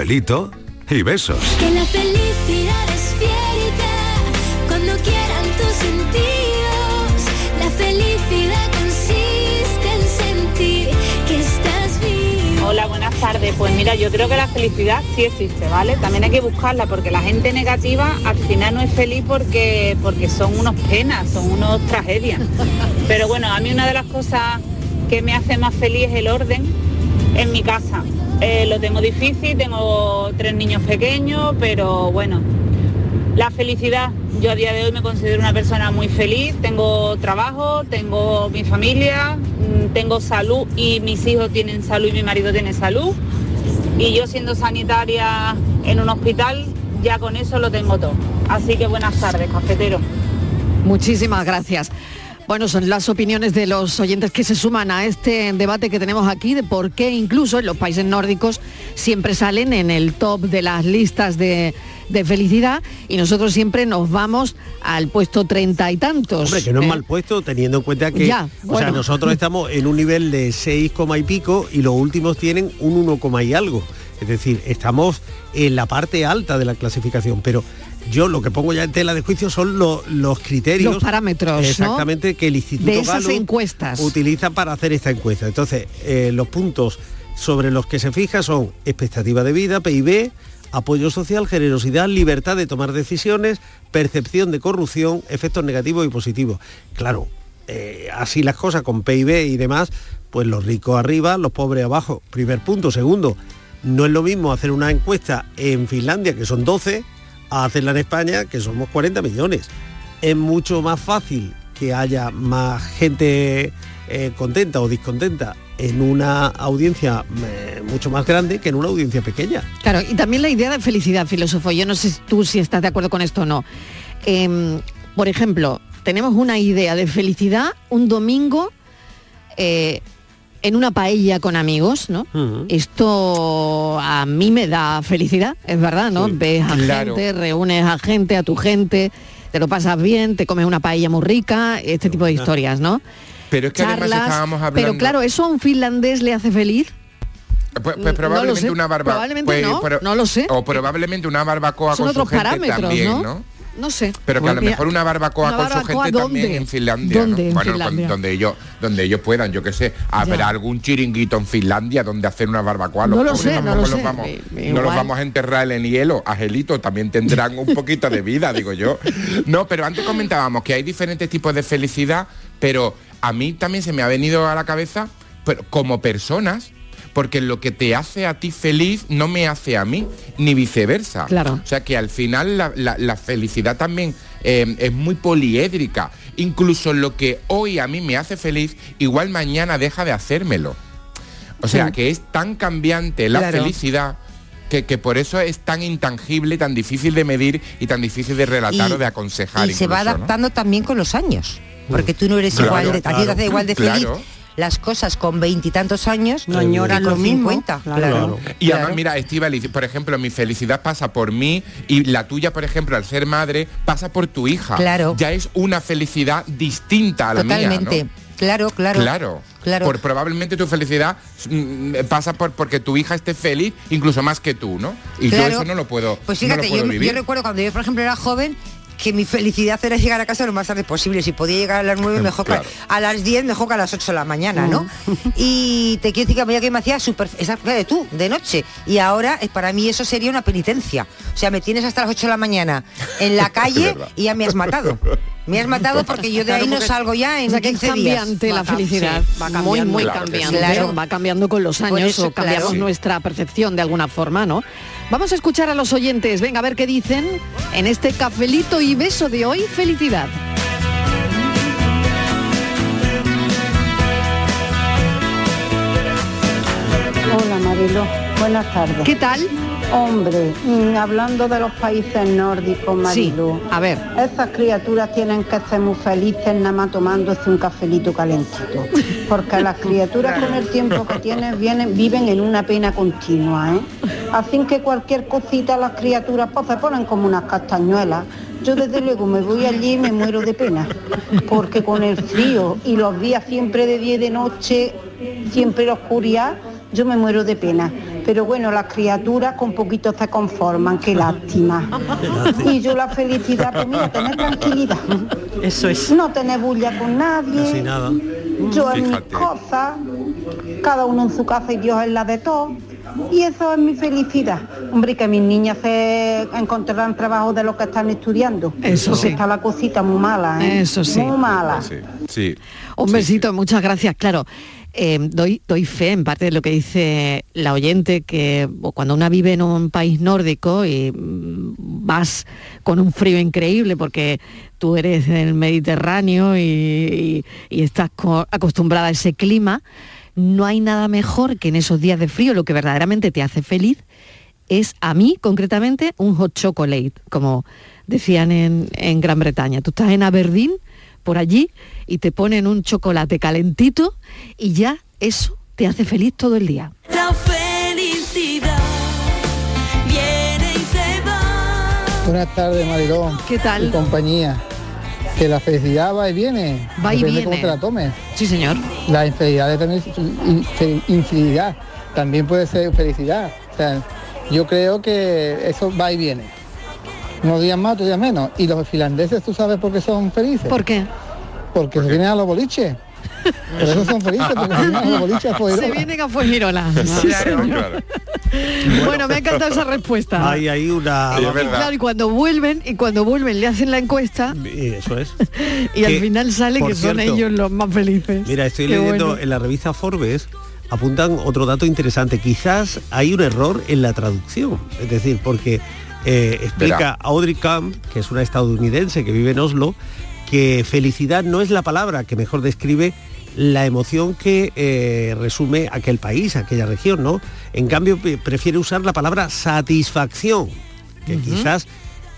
Cafelito y besos. Que la felicidad despierta cuando quieran tus sentidos. La felicidad consiste en sentir que estás vivo. Hola, buenas tardes. Pues mira, yo creo que la felicidad sí existe, ¿vale? También hay que buscarla porque la gente negativa al final no es feliz porque, porque son unos penas, son unos tragedias. Pero bueno, a mí una de las cosas que me hace más feliz es el orden en mi casa. Eh, lo tengo difícil, tengo tres niños pequeños, pero bueno, la felicidad. Yo a día de hoy me considero una persona muy feliz, tengo trabajo, tengo mi familia, mm, tengo salud y mis hijos tienen salud y mi marido tiene salud. Y yo siendo sanitaria en un hospital, ya con eso lo tengo todo. Así que buenas tardes, cafetero. Muchísimas gracias. Bueno, son las opiniones de los oyentes que se suman a este debate que tenemos aquí de por qué incluso en los países nórdicos siempre salen en el top de las listas de, de felicidad y nosotros siempre nos vamos al puesto treinta y tantos. Hombre, que no es ¿eh? mal puesto teniendo en cuenta que Ya, o sea, nosotros estamos en un nivel de 6, coma y pico y los últimos tienen un 1, coma y algo. Es decir, estamos en la parte alta de la clasificación, pero yo lo que pongo ya en tela de juicio son lo- los criterios, Los parámetros, ¿no? exactamente que el Instituto De esas encuestas. utiliza para hacer esta encuesta. Entonces, eh, los puntos sobre los que se fija son expectativa de vida, PIB, apoyo social, generosidad, libertad de tomar decisiones, percepción de corrupción, efectos negativos y positivos. Claro, eh, así las cosas con PIB y demás, pues los ricos arriba, los pobres abajo. Primer punto. Segundo, no es lo mismo hacer una encuesta en Finlandia, que son 12, a hacerla en España, que somos 40 millones. Es mucho más fácil que haya más gente eh, contenta o discontenta en una audiencia eh, mucho más grande que en una audiencia pequeña. Claro, y también la idea de felicidad, filósofo. Yo no sé tú si estás de acuerdo con esto o no. Em, por ejemplo, tenemos una idea de felicidad un domingo eh, en una paella con amigos, ¿no? Esto a mí me da felicidad, es verdad, ¿no? Ves a claro. gente, reúnes a gente, a tu gente, te lo pasas bien, te comes una paella muy rica, este tipo de historias, ¿no? Pero es que además Charlas, estábamos hablando... pero claro, ¿eso a un finlandés le hace feliz? Pues, no pues probablemente sé, una barbacoa. probablemente no, no lo sé. O probablemente una barbacoa Son con su otros gente parámetros, también, ¿no? ¿no? No sé. Pero que a lo mejor una barbacoa una con su gente ¿dónde? también en Finlandia. ¿Dónde ¿no? en Bueno, Finlandia? con- donde ellos, donde ellos puedan, yo qué sé, habrá Ya. algún chiringuito en Finlandia donde hacer una barbacoa. No Los lo pobres sé, no lo los sé. Vamos, no los vamos a enterrar en hielo. Angelito, también tendrán un poquito de vida, digo yo. No, pero antes comentábamos que hay diferentes tipos de felicidad, pero a mí también se me ha venido a la cabeza, pero como personas, porque lo que te hace a ti feliz no me hace a mí, ni viceversa. Claro. O sea que al final la, la- la felicidad también eh, es muy poliédrica. Incluso lo que hoy a mí me hace feliz, igual mañana deja de hacérmelo. O sea Sí. que es tan cambiante la Claro. felicidad que, que por eso es tan intangible, tan difícil de medir y tan difícil de relatar Y- o de aconsejar. y se va adaptando también con los años. Porque tú no eres Claro, igual de, a ti te claro, hace igual de feliz claro. Las cosas con veintitantos años No con lo mismo, 50. claro. Claro. Y Claro. además, mira, Estivali, por ejemplo, mi felicidad pasa por mí y la tuya, por ejemplo, al ser madre, pasa por tu hija. Claro. Ya es una felicidad distinta a la Totalmente. mía, Claro, ¿no? claro. Claro. Claro. Por, probablemente tu felicidad mm, pasa por porque tu hija esté feliz, incluso más que tú, ¿no? Y yo Claro. eso no lo puedo, Pues no lo fíjate, puedo yo, yo recuerdo cuando yo, por ejemplo, era joven, que mi felicidad era llegar a casa lo más tarde posible. Si podía llegar a las 9, mejor que- Claro. a las 10, mejor que a las 8 de la mañana, ¿no? Y te quiero decir que a medida que me hacía súper... De tú, de noche. Y ahora, eh, para mí, eso sería una penitencia. O sea, me tienes hasta las 8 de la mañana en la calle y ya me has matado. Me has matado porque yo de ahí Claro, no salgo ya en O sea que es 15 días. cambiante la felicidad, sí, va muy muy Claro que sí. cambiante, Claro. va cambiando con los años eso, o cambiamos claro. nuestra percepción de alguna forma, ¿no? Vamos a escuchar a los oyentes, venga a ver qué dicen en este cafelito y beso de hoy, felicidad. Hola Marilo, buenas tardes. ¿Qué tal? Hombre, mm, hablando de los países nórdicos, Marilo. Sí, a ver. Esas criaturas tienen que ser muy felices nada más tomándose un cafelito calentito. Porque las criaturas con el tiempo que tienen vienen, viven en una pena continua, ¿eh? Así que cualquier cosita las criaturas pues se ponen como unas castañuelas. Yo desde luego me voy allí y me muero de pena. Porque con el frío y los días siempre de día y de noche, siempre la oscuridad, yo me muero de pena. Pero bueno, las criaturas con poquito se conforman, qué lástima. Y yo la felicidad, pues mira, tener tranquilidad. Eso es. No tener bulla con nadie. Nada. Yo en mis cosas, cada uno en su casa y Dios en la de todos. Y eso es mi felicidad. Hombre, que mis niñas se encontrarán trabajo de lo que están estudiando. Eso Porque sí. está la cosita muy mala, ¿eh? Eso sí. Muy mala. Sí, sí. Un besito, muchas gracias. Claro, eh, doy, doy fe en parte de lo que dice la oyente, que cuando una vive en un país nórdico y mm, vas con un frío increíble porque tú eres del Mediterráneo y, y- estás co- acostumbrada a ese clima, no hay nada mejor que en esos días de frío lo que verdaderamente te hace feliz es a mí concretamente un hot chocolate, como decían en, en Gran Bretaña. Tú estás en Aberdeen, por allí, y te ponen un chocolate calentito y ya eso te hace feliz todo el día. La felicidad viene y se va. Buenas tardes, Marilón. ¿Qué tal? Y compañía. Que la felicidad va y viene. Va y Depende viene. cómo te la tomes. Sí, señor. La infelicidad también infelicidad. También puede ser felicidad. O sea, yo creo que eso va y viene. Unos días más, otros días menos. Y los finlandeses, ¿tú sabes por qué son felices? ¿Por qué? Porque se vienen a los boliches. Por eso son felices, porque se vienen a los boliches a Se vienen a Fuengirola. Sí, señor. Bueno, me ha encantado esa respuesta. Hay ahí una... Y claro, y cuando vuelven, y cuando vuelven le hacen la encuesta Y eso es. y al final sale que son cierto, ellos los más felices. Mira, estoy Qué leyendo bueno. en la revista Forbes, apuntan otro dato interesante. Quizás hay un error en la traducción. Es decir, porque eh, explica Verá. Audrey Camp, que es una estadounidense que vive en Oslo, que felicidad no es la palabra que mejor describe la emoción que eh, resume aquel país, aquella región, ¿no? En cambio, prefiere usar la palabra satisfacción, que quizás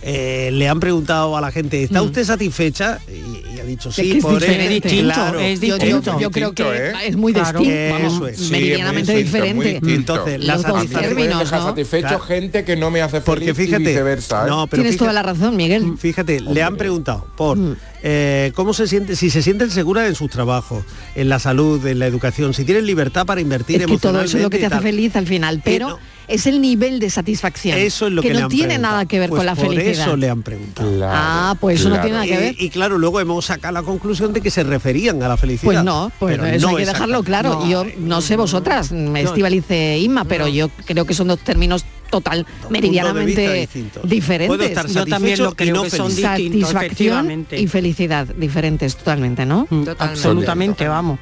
eh, le han preguntado a la gente, ¿está usted satisfecha? Y, y ha dicho Es sí, que es por diferente. él". Es distinto, Claro, es Yo- yo- distinto. yo creo que ¿eh? es muy Claro. distinto, vamos, Eso es. Sí, meridianamente muy distinto, muy diferente. distinto. Entonces, la satisfacción- términos, deja ¿no? satisfecho Claro. gente que no me hace feliz Porque fíjate, y viceversa. ¿eh? no, pero Tienes fíjate, toda la razón, Miguel. fíjate, le han preguntado por eh, cómo se siente, si se sienten seguras en sus trabajos, en la salud, en la educación, si tienen libertad para invertir Es que todo eso es lo que te hace emocionalmente feliz al final, pero es el nivel de satisfacción. Eso es lo que, que le no han tiene preguntado. nada que ver Pues con la por felicidad. eso le han preguntado. Ah, pues eso no tiene nada que ver. Y, y claro, luego hemos sacado la conclusión de que se referían a la felicidad. Pues no, pues Pero eso no hay que dejarlo claro. No. Yo no sé vosotras, Estivalice Isma, pero yo creo que son dos términos total, meridianamente diferentes. Puedo estar Yo también lo creo no que son distintos, Satisfacción efectivamente. y felicidad, diferentes totalmente, ¿no? Absolutamente, vamos.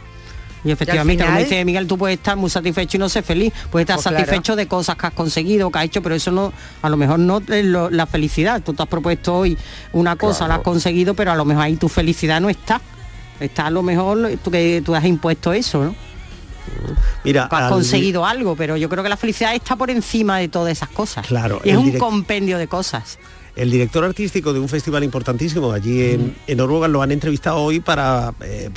Y efectivamente, como final- dice Miguel, tú puedes estar muy satisfecho y no ser feliz. Puedes estar Pues claro. satisfecho de cosas que has conseguido, que has hecho, pero eso no, a lo mejor no es lo- la felicidad. Tú te has propuesto hoy una cosa, la has conseguido, pero a lo mejor ahí tu felicidad no está. Está a lo mejor tú que tú has impuesto eso, ¿no? Mira, has al- conseguido algo, pero yo creo que la felicidad está por encima de todas esas cosas. Claro, Y es un direct- compendio de cosas. El director artístico de un festival importantísimo allí en, en Noruega lo han entrevistado hoy para, eh,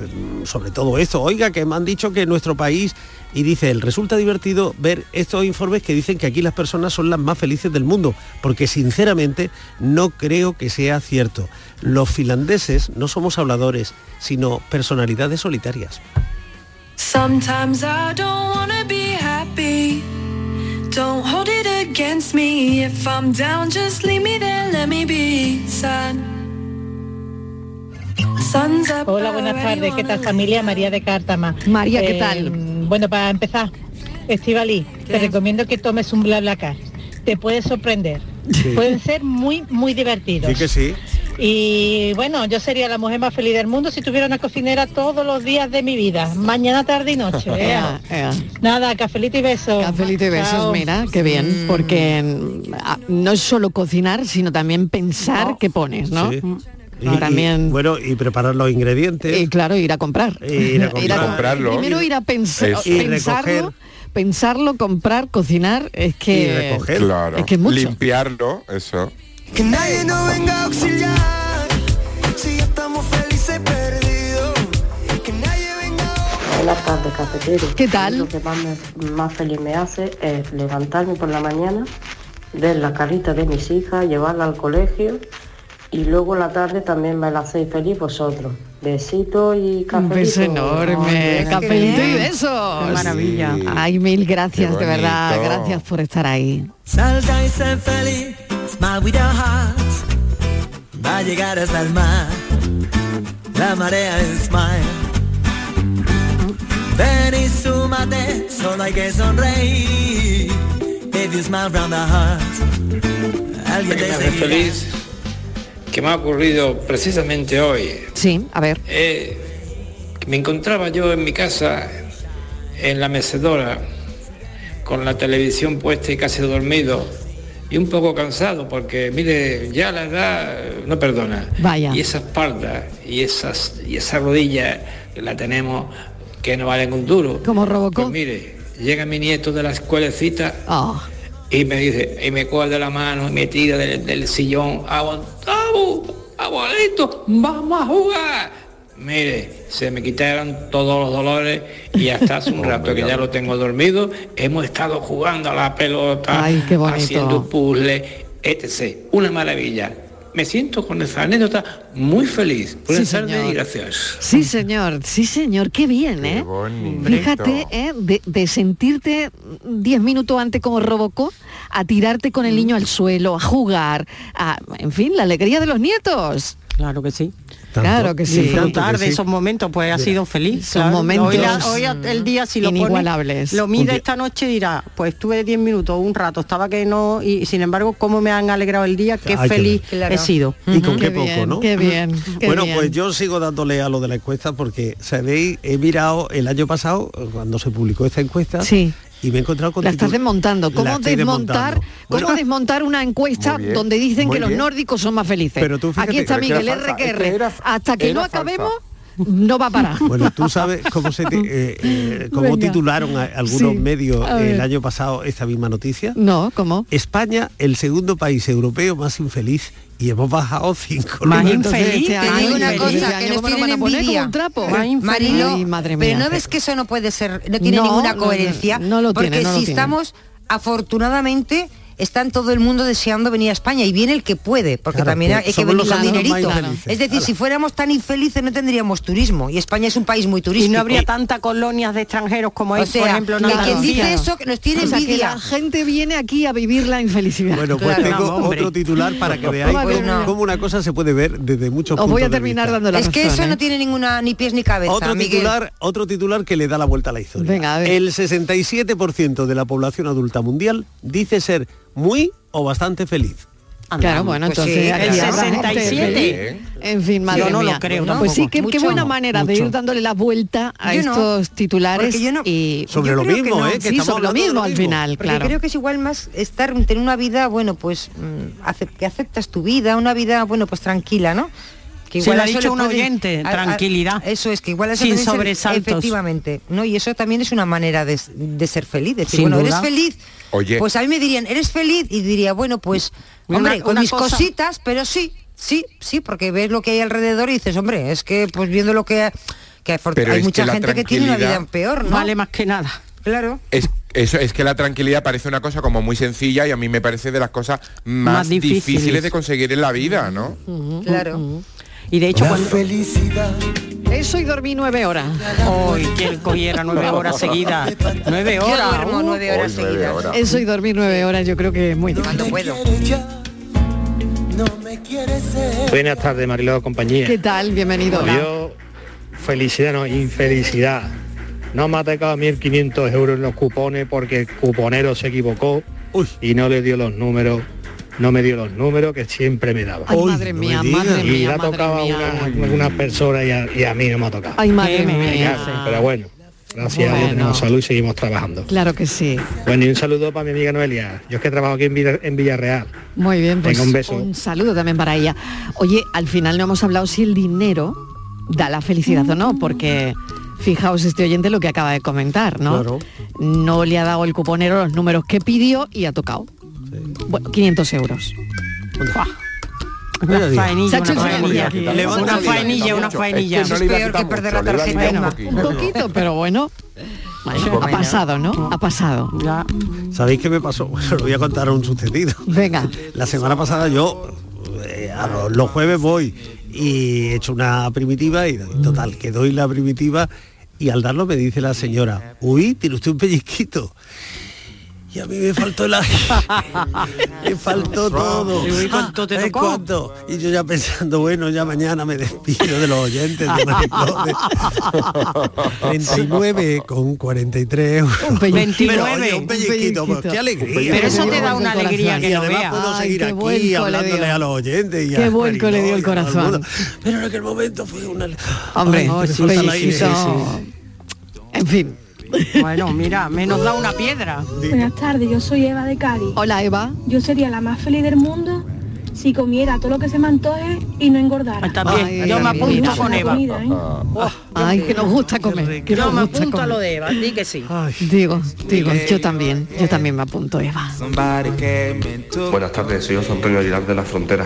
sobre todo esto. Oiga, que me han dicho que en nuestro país, y dice, él resulta divertido ver estos informes que dicen que aquí las personas son las más felices del mundo, porque sinceramente no creo que sea cierto. Los finlandeses no somos habladores, sino personalidades solitarias. Sometimes I don't wanna be happy. Don't hold it against me. If I'm down, just leave me there, let me be sad. Sun's up Hola, buenas tardes. ¿Qué tal familia? María de Cártama. María, ¿qué Eh, tal? Bueno, para empezar, Estivali, te recomiendo que tomes un BlaBlaCar. Te puede sorprender. Pueden ser muy, muy divertidos. Sí que sí. Y bueno, yo sería la mujer más feliz del mundo si tuviera una cocinera todos los días de mi vida, mañana, tarde y noche. ¿eh? Ea, ea. Nada, cafelito y besos. Cafelito y besos, Chao. mira, qué bien, porque mm, ah, no es solo cocinar, sino también pensar qué pones, ¿no? Sí. Mm. Y- y, también bueno, y preparar los ingredientes. y claro, ir a comprar. Ir a comprar. a- Comprarlo. Primero ir a pensar, pensarlo, recoger. pensarlo, comprar, cocinar, es que Claro. es que es mucho. Limpiarlo, eso. Que nadie nos venga a auxiliar. Si ya estamos felices perdidos. Que nadie venga Buenas tardes, cafetero. ¿Qué tal? Lo que más, me- más feliz me hace es levantarme por la mañana, ver la carita de mis hijas, llevarla al colegio Y luego la tarde también me la hacéis feliz vosotros. Besitos y café. Un beso enorme, cafelito y besos. Qué maravilla. Ay, mil gracias, de verdad. Gracias por estar ahí. Salta y sé feliz, smile with your heart. Va a llegar hasta el mar. La marea es smile. Ven y súmate, solo hay que sonreír. If you smile round the heart, alguien te seguirá. feliz, que me ha ocurrido precisamente hoy. Sí, a ver. Eh, me encontraba yo en mi casa, en la mecedora, con la televisión puesta y casi dormido, y un poco cansado, porque mire, ya la edad no perdona. Vaya. Y esa espalda y esas y esa rodilla que la tenemos que no valen un duro. Como Robocop. Pues mire, llega mi nieto de la escuelecita Ah, y me dice, y me coge de la mano y me tira del, del sillón, aguantamos, abuelito, vamos a jugar. Mire, se me quitaron todos los dolores y hasta hace un rato que ya lo tengo dormido, hemos estado jugando a la pelota, Ay, qué haciendo puzzles, etc. Una maravilla. Me siento con esa anécdota muy feliz. Buenas Sí, tardes y gracias. Sí, señor, sí, señor, qué bien, ¿eh? Fíjate, ¿eh? De, de sentirte 10 minutos antes como Robocop, a tirarte con el niño al suelo, a jugar, a, en fin, la alegría de los nietos. Claro que sí. Claro que sí. Disfrutar de esos momentos, pues ha sido feliz. Son claro. momentos Hoy, la- hoy a- el día si lo pone, inigualables. lo mide esta noche y dirá, pues estuve 10 minutos, un rato, estaba que no, y sin embargo, cómo me han alegrado el día, qué feliz he sido. Y con qué, Qué poco, bien, ¿no? qué bien, qué bueno, bien. pues yo sigo dándole a lo de la encuesta porque, sabéis, he mirado el año pasado, cuando se publicó esta encuesta, Sí. Y me he encontrado con La estás desmontando. La ¿Cómo estoy desmontar, desmontando. cómo desmontar una encuesta bien, donde dicen que los nórdicos son más felices? Pero tú fíjate- Aquí está Miguel RQR. es que era- Hasta que no falsa. acabemos, no va a parar. Bueno, tú sabes cómo se eh, eh, cómo Venga. titularon a- algunos Sí, medios a el año pasado esta misma noticia. No, ¿cómo? España, el segundo país europeo más infeliz y hemos bajado cinco. Más infeliz, Te Más digo una cosa, que nos ¿Cómo nos tienen envidia. trapo? Marilo, madre mía. pero no ves que eso no puede ser, no tiene No, ninguna no, coherencia. no lo porque tiene, no lo si tiene. estamos, afortunadamente, están todo el mundo deseando venir a España y viene el que puede, porque Claro, también pues hay que venir con dinerito. Es decir, claro. si fuéramos tan infelices no tendríamos turismo y España es un país muy Y turístico. no habría tantas colonias de extranjeros como hay, O sea, por ejemplo, en que quien Andalucía. dice eso que nos tiene O sea, que envidia. la gente viene aquí a vivir la infelicidad. Bueno, pues Claro, tengo no, otro titular para que veáis Madre cómo, una cosa se puede ver desde muchos Os puntos voy a terminar dando la es que eso ¿eh? no tiene ninguna ni pies ni cabeza. Otro Miguel. titular, otro titular que le da la vuelta a la historia. Venga, a ver. El 67% de la población adulta mundial dice ser muy o bastante feliz. Claro, bueno, Pues entonces sí, el habrá gente 67. feliz. En fin, madre Yo no lo mía. creo Pues tampoco. sí, qué, qué buena manera de ir dándole la vuelta a Yo no, estos titulares yo no- y Sobre Yo lo que mismo, no. ¿eh? Que sí, estamos sobre lo mismo lo al mismo. final, Porque claro. creo que es igual más estar tener una vida, bueno, pues mm, que aceptas tu vida, una vida, bueno, pues tranquila, ¿no? Que Sí, lo ha dicho un puede- oyente, tranquilidad. eso es que igual eso Sin se- sobresaltos. efectivamente, ¿no? Y eso también es una manera de, de ser feliz, decir, Sin bueno, duda. eres feliz. Oye. Pues a mí me dirían, "¿Eres feliz?" y diría, "Bueno, pues Una- hombre, con una mis cosa- cositas, pero sí, sí, sí, porque ves lo que hay alrededor y dices, "Hombre, es que pues viendo lo que que Pero hay mucha que gente que tiene una vida peor, ¿no?" Vale más que nada. Claro. Es, eso, es que la tranquilidad parece una cosa como muy sencilla y a mí me parece de las cosas más, Más difíciles. difíciles de conseguir en la vida, ¿no? Claro. Y de hecho, La cuando felicidad. Eso y dormí nueve horas. hoy que él cogiera nueve horas seguidas. Nueve Yo horas. duermo uh. nueve horas Hoy nueve seguidas. horas. Eso y dormir nueve horas yo creo que es muy difícil. Cuando puedo. Quieres ya, no me quieres ser. Buenas tardes, Mariló, compañía. ¿Qué tal? Bienvenido. Yo, felicidad, no, infelicidad. No me ha tocado 1.500 euros en los cupones porque el cuponero se equivocó Uy. y no le dio los números, no me dio los números que siempre me daba. Ay, Uy, madre no mía, madre y le mía, ha madre tocado a una- algunas personas y a, y a mí no me ha tocado. Ay, madre Qué mía. Pero bueno, gracias a Dios Bueno. tenemos salud y seguimos trabajando. Claro que sí. Bueno, y un saludo para mi amiga Noelia. Yo es que trabajo aquí en, Villa- en Villarreal. Muy bien, pues Venga, un beso. un saludo también para ella. Oye, al final no hemos hablado si el dinero da la felicidad o no, porque fijaos este oyente lo que acaba de comentar, ¿no? Claro. No le ha dado el cuponero los números que pidió y ha tocado. Bueno, 500 euros. Una faenilla, Se ha hecho una faenilla. Una faenilla, faenilla. Es peor que perder mucho, la tarjeta. un Un poquito. poquito, pero bueno. Bueno, ha pasado, ¿no? Ha pasado. Ya. ¿Sabéis qué me pasó? Bueno, lo voy a contar un sucedido. Venga. La semana pasada yo, eh, a los, los jueves voy y he hecho una primitiva y total, que doy la primitiva y al darlo me dice la señora, uy, tiene usted un pellizquito. Y a mí me faltó el aire. me faltó todo. ¿Y cuánto te ¿eh, tocó? cuánto? Y yo ya pensando, bueno, ya mañana me despido de los oyentes de Maricones. 39 con 43 euros. Un pellizquito. Pero, oye, 29, un pellizquito. qué alegría. Pero eso te da una alegría que y no además veas. puedo Ay, seguir qué aquí hablándole a los oyentes. Y Qué vuelco le dio el corazón. Pero en aquel momento fue una... Hombre, Ay, el aire. pellizquito. En fin. Bueno, mira, menos da una piedra. Buenas tardes, yo soy Eva de Cádiz. Hola Eva. Yo sería la más feliz del mundo si comiera todo lo que se me antoje y no engordara. También, Ay, yo me Ay, apunto mira. con La Eva. comida, ¿eh? Ay, que nos gusta comer. Que Yo me apunto a lo de Eva, di que sí. Digo, digo, yo también, yo también me apunto, Eva. Buenas tardes, soy José Antonio Aguilar de la Frontera.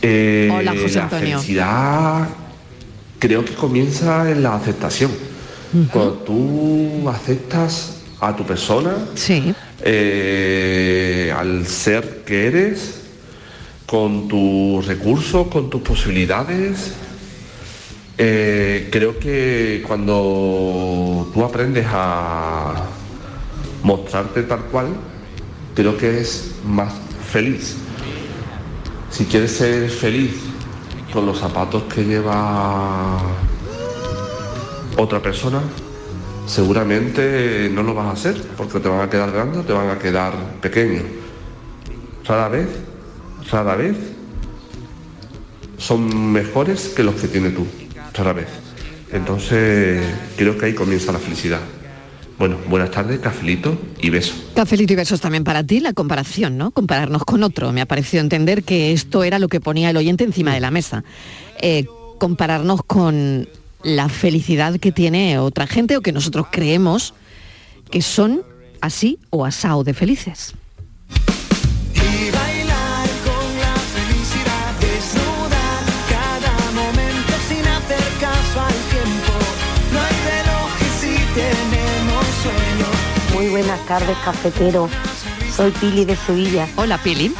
Eh, Hola, José la Antonio. felicidad creo que comienza en la aceptación. Cuando tú aceptas a tu persona, eh, al ser que eres, con tus recursos, con tus posibilidades, eh, creo que cuando tú aprendes a mostrarte tal cual, creo que es más feliz. Si quieres ser feliz con los zapatos que lleva otra persona, seguramente no lo vas a hacer porque te van a quedar grandes o te van a quedar pequeños. Rara vez, rara vez son mejores que los que tienes tú, rara vez. Entonces creo que ahí comienza la felicidad. Bueno, buenas tardes, cafelito y beso. Cafelito y besos también para ti, la comparación, ¿no? Compararnos con otro. Me ha parecido entender que esto era lo que ponía el oyente encima de la mesa. Eh, compararnos con la felicidad que tiene otra gente o que nosotros creemos que son así o asao de felices. Muy buenas tardes, cafetero. Soy Pili de Sevilla. Hola, Pili.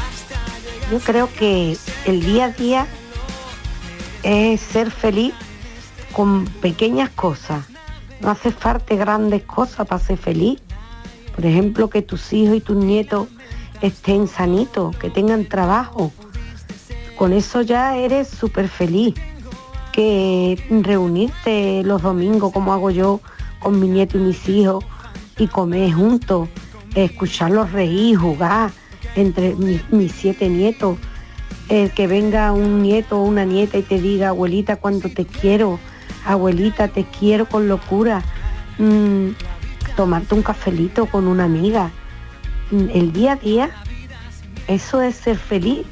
Yo creo que el día a día es ser feliz con pequeñas cosas. No hace falta grandes cosas para ser feliz. Por ejemplo, que tus hijos y tus nietos estén sanitos, que tengan trabajo. Con eso ya eres súper feliz. Que reunirte los domingos, como hago yo, con mi nieto y mis hijos, y comer juntos, escucharlos reír, jugar entre mis, siete nietos. El que venga un nieto o una nieta y te diga, abuelita, cuánto te quiero, abuelita, te quiero con locura. Mm, tomarte un cafelito con una amiga. Mm, El día a día, eso es ser feliz.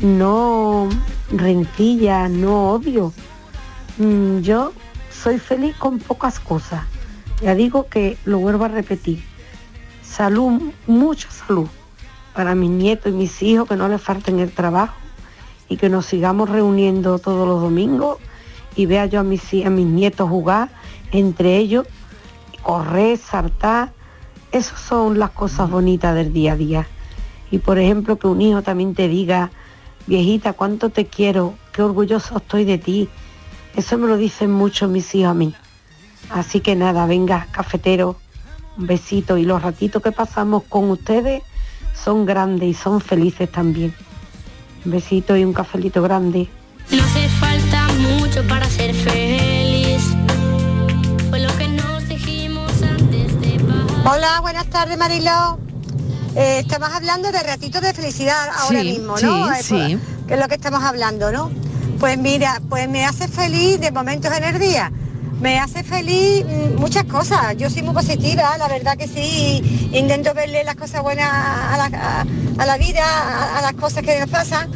No rencilla, no odio. Mm, Yo soy feliz con pocas cosas. Ya digo que lo vuelvo a repetir. Salud, mucha salud para mis nietos y mis hijos, que no les falten el trabajo y que nos sigamos reuniendo todos los domingos y vea yo a mis, a mis nietos jugar entre ellos, correr, saltar. Esas son las cosas bonitas del día a día. Y por ejemplo, que un hijo también te diga, viejita, cuánto te quiero, qué orgulloso estoy de ti. Eso me lo dicen mucho mis hijos a mí. Así que nada, venga, cafetero, un besito y los ratitos que pasamos con ustedes son grandes y son felices también. Un besito y un cafelito grande. No mucho para ser feliz. Fue lo que nos dijimos antes de Hola, buenas tardes Mariló. Eh, estamos hablando de ratitos de felicidad ahora Sí, mismo, ¿no? Eh, sí. pues, Que es lo que estamos hablando, ¿no? Pues mira, pues me hace feliz de momentos en el día. Me hace feliz mm, muchas cosas. Yo soy muy positiva, la verdad que sí. Intento verle las cosas buenas a la, a- a la vida, a, a las cosas que nos pasan.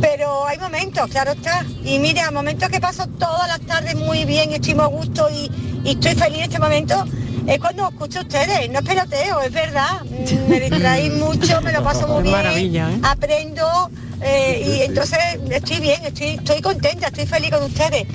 Pero hay momentos, claro está. Y mira, momentos que paso todas las tardes muy bien, estoy muy a gusto y, y estoy feliz en este momento, es cuando escucho a ustedes. No es peloteo, es verdad. Mm, Me distraéis mucho, me lo paso muy bien. maravilla, ¿eh? Aprendo eh, y entonces estoy bien, estoy, estoy contenta, estoy feliz con ustedes.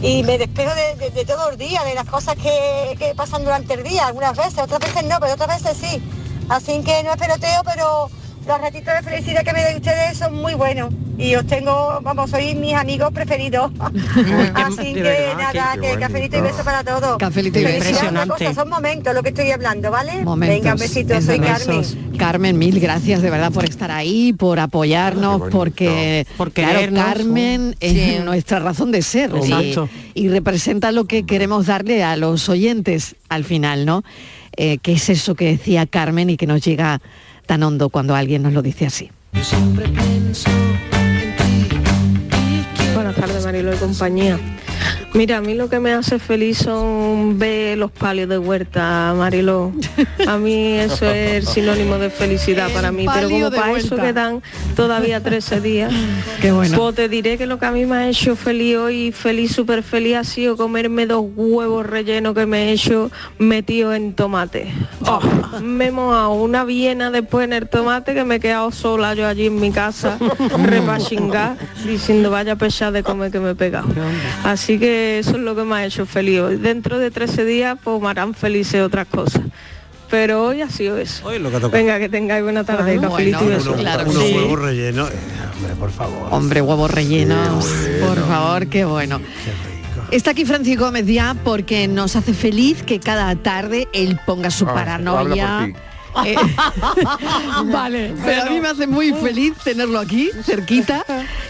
Y me despejo de, de- de todo el día, de las cosas que, que pasan durante el día, algunas veces, otras veces no, pero otras veces sí. Así que no es peloteo, pero los ratitos de felicidad que me dan ustedes son muy buenos. y os tengo, vamos, sois mis amigos preferidos. Así que verdad, nada, que cafelito y beso para todos. Cafelito y beso. Impresionante. cosa, son momentos lo que estoy hablando, ¿vale? Momentos, Venga, un besito, es soy. Carmen. Carmen, mil gracias de verdad por estar ahí, por apoyarnos, porque Por claro. Carmen es Sí. nuestra razón de ser y- Exacto. y, representa lo que queremos darle a los oyentes al final, ¿no? Eh, ¿Qué es eso que decía Carmen y que nos llega tan hondo cuando alguien nos lo dice así? Buenas tardes, Marilo y compañía. Mira, a mí lo que me hace feliz son ver los palios de huerta, Marilo. A mí eso es sinónimo de felicidad para mí, pero como para eso quedan todavía 13 días, Qué bueno. pues te diré que lo que a mí me ha hecho feliz hoy, feliz, súper feliz, ha sido comerme dos huevos rellenos que me he hecho metido en tomate. Oh, me he mojado una viena después en el tomate que me he quedado sola yo allí en mi casa, repachingá, diciendo vaya pesada de comer que me he pegado. Así que eso es lo que me ha hecho feliz hoy. Dentro de 13 días pues me harán felices otras cosas. Pero hoy ha sido eso. Hoy lo que. Venga, que tengáis buena tarde, y bueno, besos. claro unos sí. huevos rellenos. eh, hombre, por favor. Hombre, huevos rellenos, por favor, qué bueno. Está aquí Francisco Gómez Díaz porque nos hace feliz que cada tarde él ponga su Ah, paranoia. Eh, vale, pero a mí me hace muy feliz tenerlo aquí, cerquita.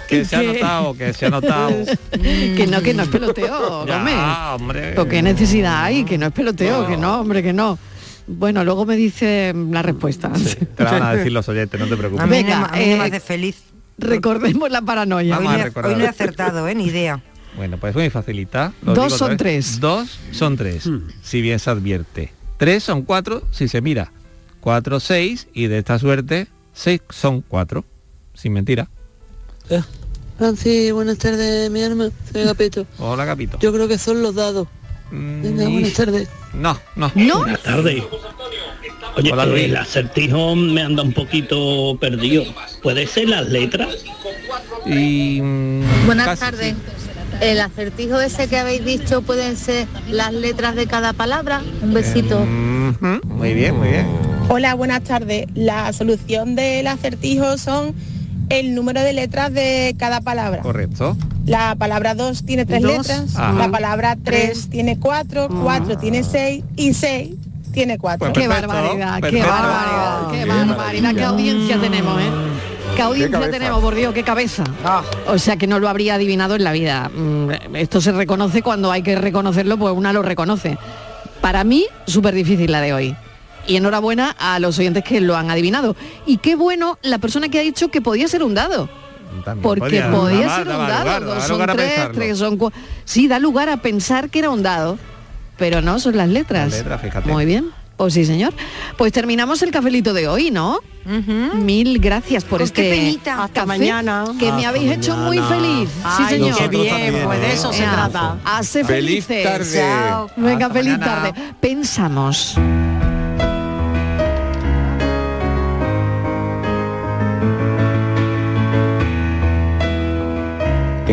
Que se ha notado, que se ha notado. que no, que no es peloteo, Ya, hombre. Pero qué necesidad hay, que no es peloteo, que no, hombre, que no. Bueno, luego me dice la respuesta. Te la van a decir los oyentes, no te preocupes. A mí, Venga, no, a mí no me eh, hace feliz. Recordemos la paranoia. Hoy a no, he, recordar. hoy no he acertado, ¿eh? Ni idea. Bueno, pues muy facilita. Dos digo otra son tres. Dos son tres, si bien se advierte. Tres son cuatro, si se mira. Cuatro, seis, y de esta suerte, seis son cuatro, sin mentira. Francis, buenas tardes, mi alma. Soy Agapito. Hola, Capito. Yo creo que son los dados. Venga, y- buenas tardes. No, no. ¿No? Buenas tardes. Oye, Hola, eh, Luis. el acertijo me anda un poquito perdido. ¿Puede ser las letras? Y, mm, Buenas casi, tardes. sí. El acertijo ese que habéis dicho pueden ser las letras de cada palabra. Un besito. Mhm, Muy bien, muy bien. Hola, buenas tardes. La solución del acertijo son el número de letras de cada palabra. Correcto. La palabra 2 tiene tres Dos. letras, Ajá. la palabra 3 tiene 4, 4 tiene 6 y 6 tiene 4. qué barbaridad, qué barbaridad, qué barbaridad, qué audiencia tenemos, ¿eh? ¿Qué audiencia cabeza. tenemos, por Dios, qué cabeza? O sea que no lo habría adivinado en la vida. Mm, Esto se reconoce cuando hay que reconocerlo, pues una lo reconoce. Para mí, súper difícil la de hoy. Y enhorabuena a los oyentes que lo han adivinado. Y qué bueno la persona que ha dicho que podía ser un dado. También Porque podía- ser un dado. lugar, dos daba son tres, tres son cuatro. Sí, da lugar a pensar que era un dado. Pero no, son las letras. Las letras, fíjate. Muy bien. Pues sí, señor. Pues terminamos el cafelito de hoy, ¿no? Mil gracias por Con este qué penita. Hasta café mañana. que me habéis hecho muy feliz. Sí, Ay, señor. qué bien, también, pues de ¿eh? eso se trata. Hace Feliz felices. tarde. Chao. Venga, Hasta feliz mañana. tarde. Pensamos.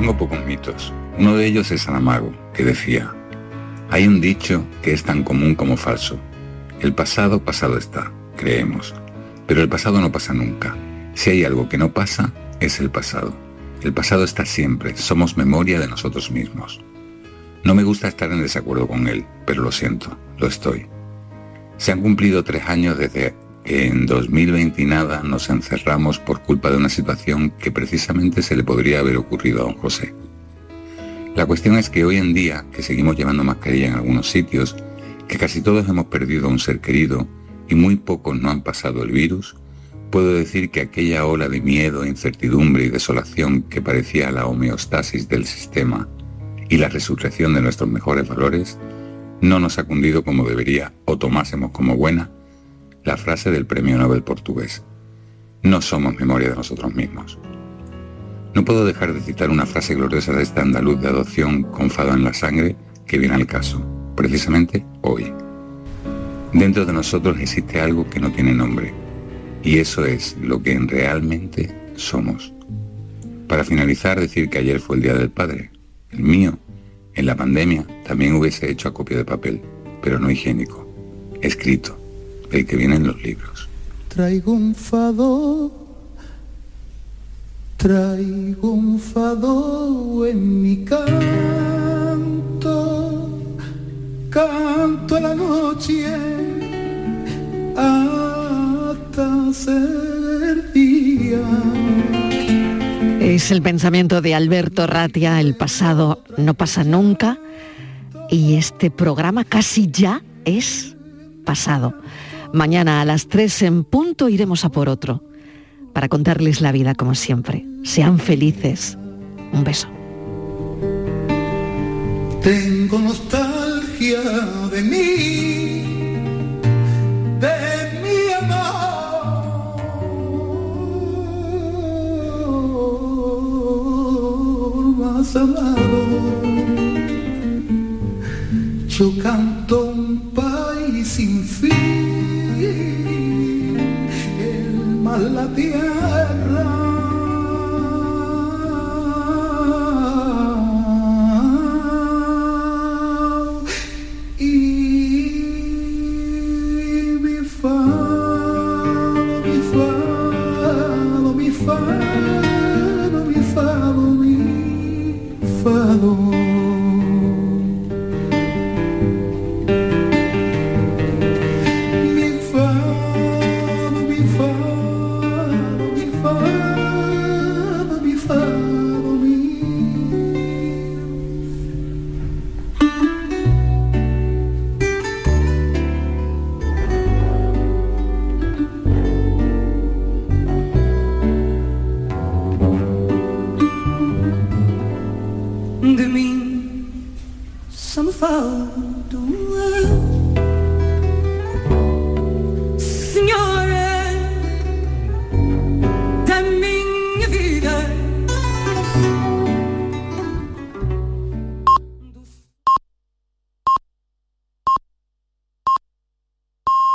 Tengo pocos mitos. Uno de ellos es Saramago, que decía, hay un dicho que es tan común como falso. El pasado pasado está, creemos. Pero el pasado no pasa nunca. Si hay algo que no pasa, es el pasado. El pasado está siempre, somos memoria de nosotros mismos. No me gusta estar en desacuerdo con él, pero lo siento, lo estoy. Se han cumplido tres años desde en 2020 y nada nos encerramos por culpa de una situación que precisamente se le podría haber ocurrido a don José. La cuestión es que hoy en día, que seguimos llevando mascarilla en algunos sitios, que casi todos hemos perdido a un ser querido y muy pocos no han pasado el virus, puedo decir que aquella ola de miedo, incertidumbre y desolación que parecía la homeostasis del sistema y la resurrección de nuestros mejores valores, no nos ha cundido como debería o tomásemos como buena la frase del premio Nobel portugués. No somos memoria de nosotros mismos. No puedo dejar de citar una frase gloriosa de este andaluz de adopción con fado en la sangre que viene al caso, precisamente hoy. Dentro de nosotros existe algo que no tiene nombre, y eso es lo que realmente somos. Para finalizar, decir que ayer fue el Día del Padre. El mío, en la pandemia, también hubiese hecho acopio de papel, pero no higiénico, escrito, del que vienen los libros. Traigo un fado, Traigo un fado en mi canto, canto a la noche hasta ser día. Es el pensamiento de Alberto Ratia, el pasado no pasa nunca y este programa casi ya es pasado. Mañana a las 3 en punto iremos a por otro para contarles la vida como siempre. Sean felices. Un beso. Tengo nostalgia de mí, de mi amor más amado. Yo canto un país sin fin, el mar, la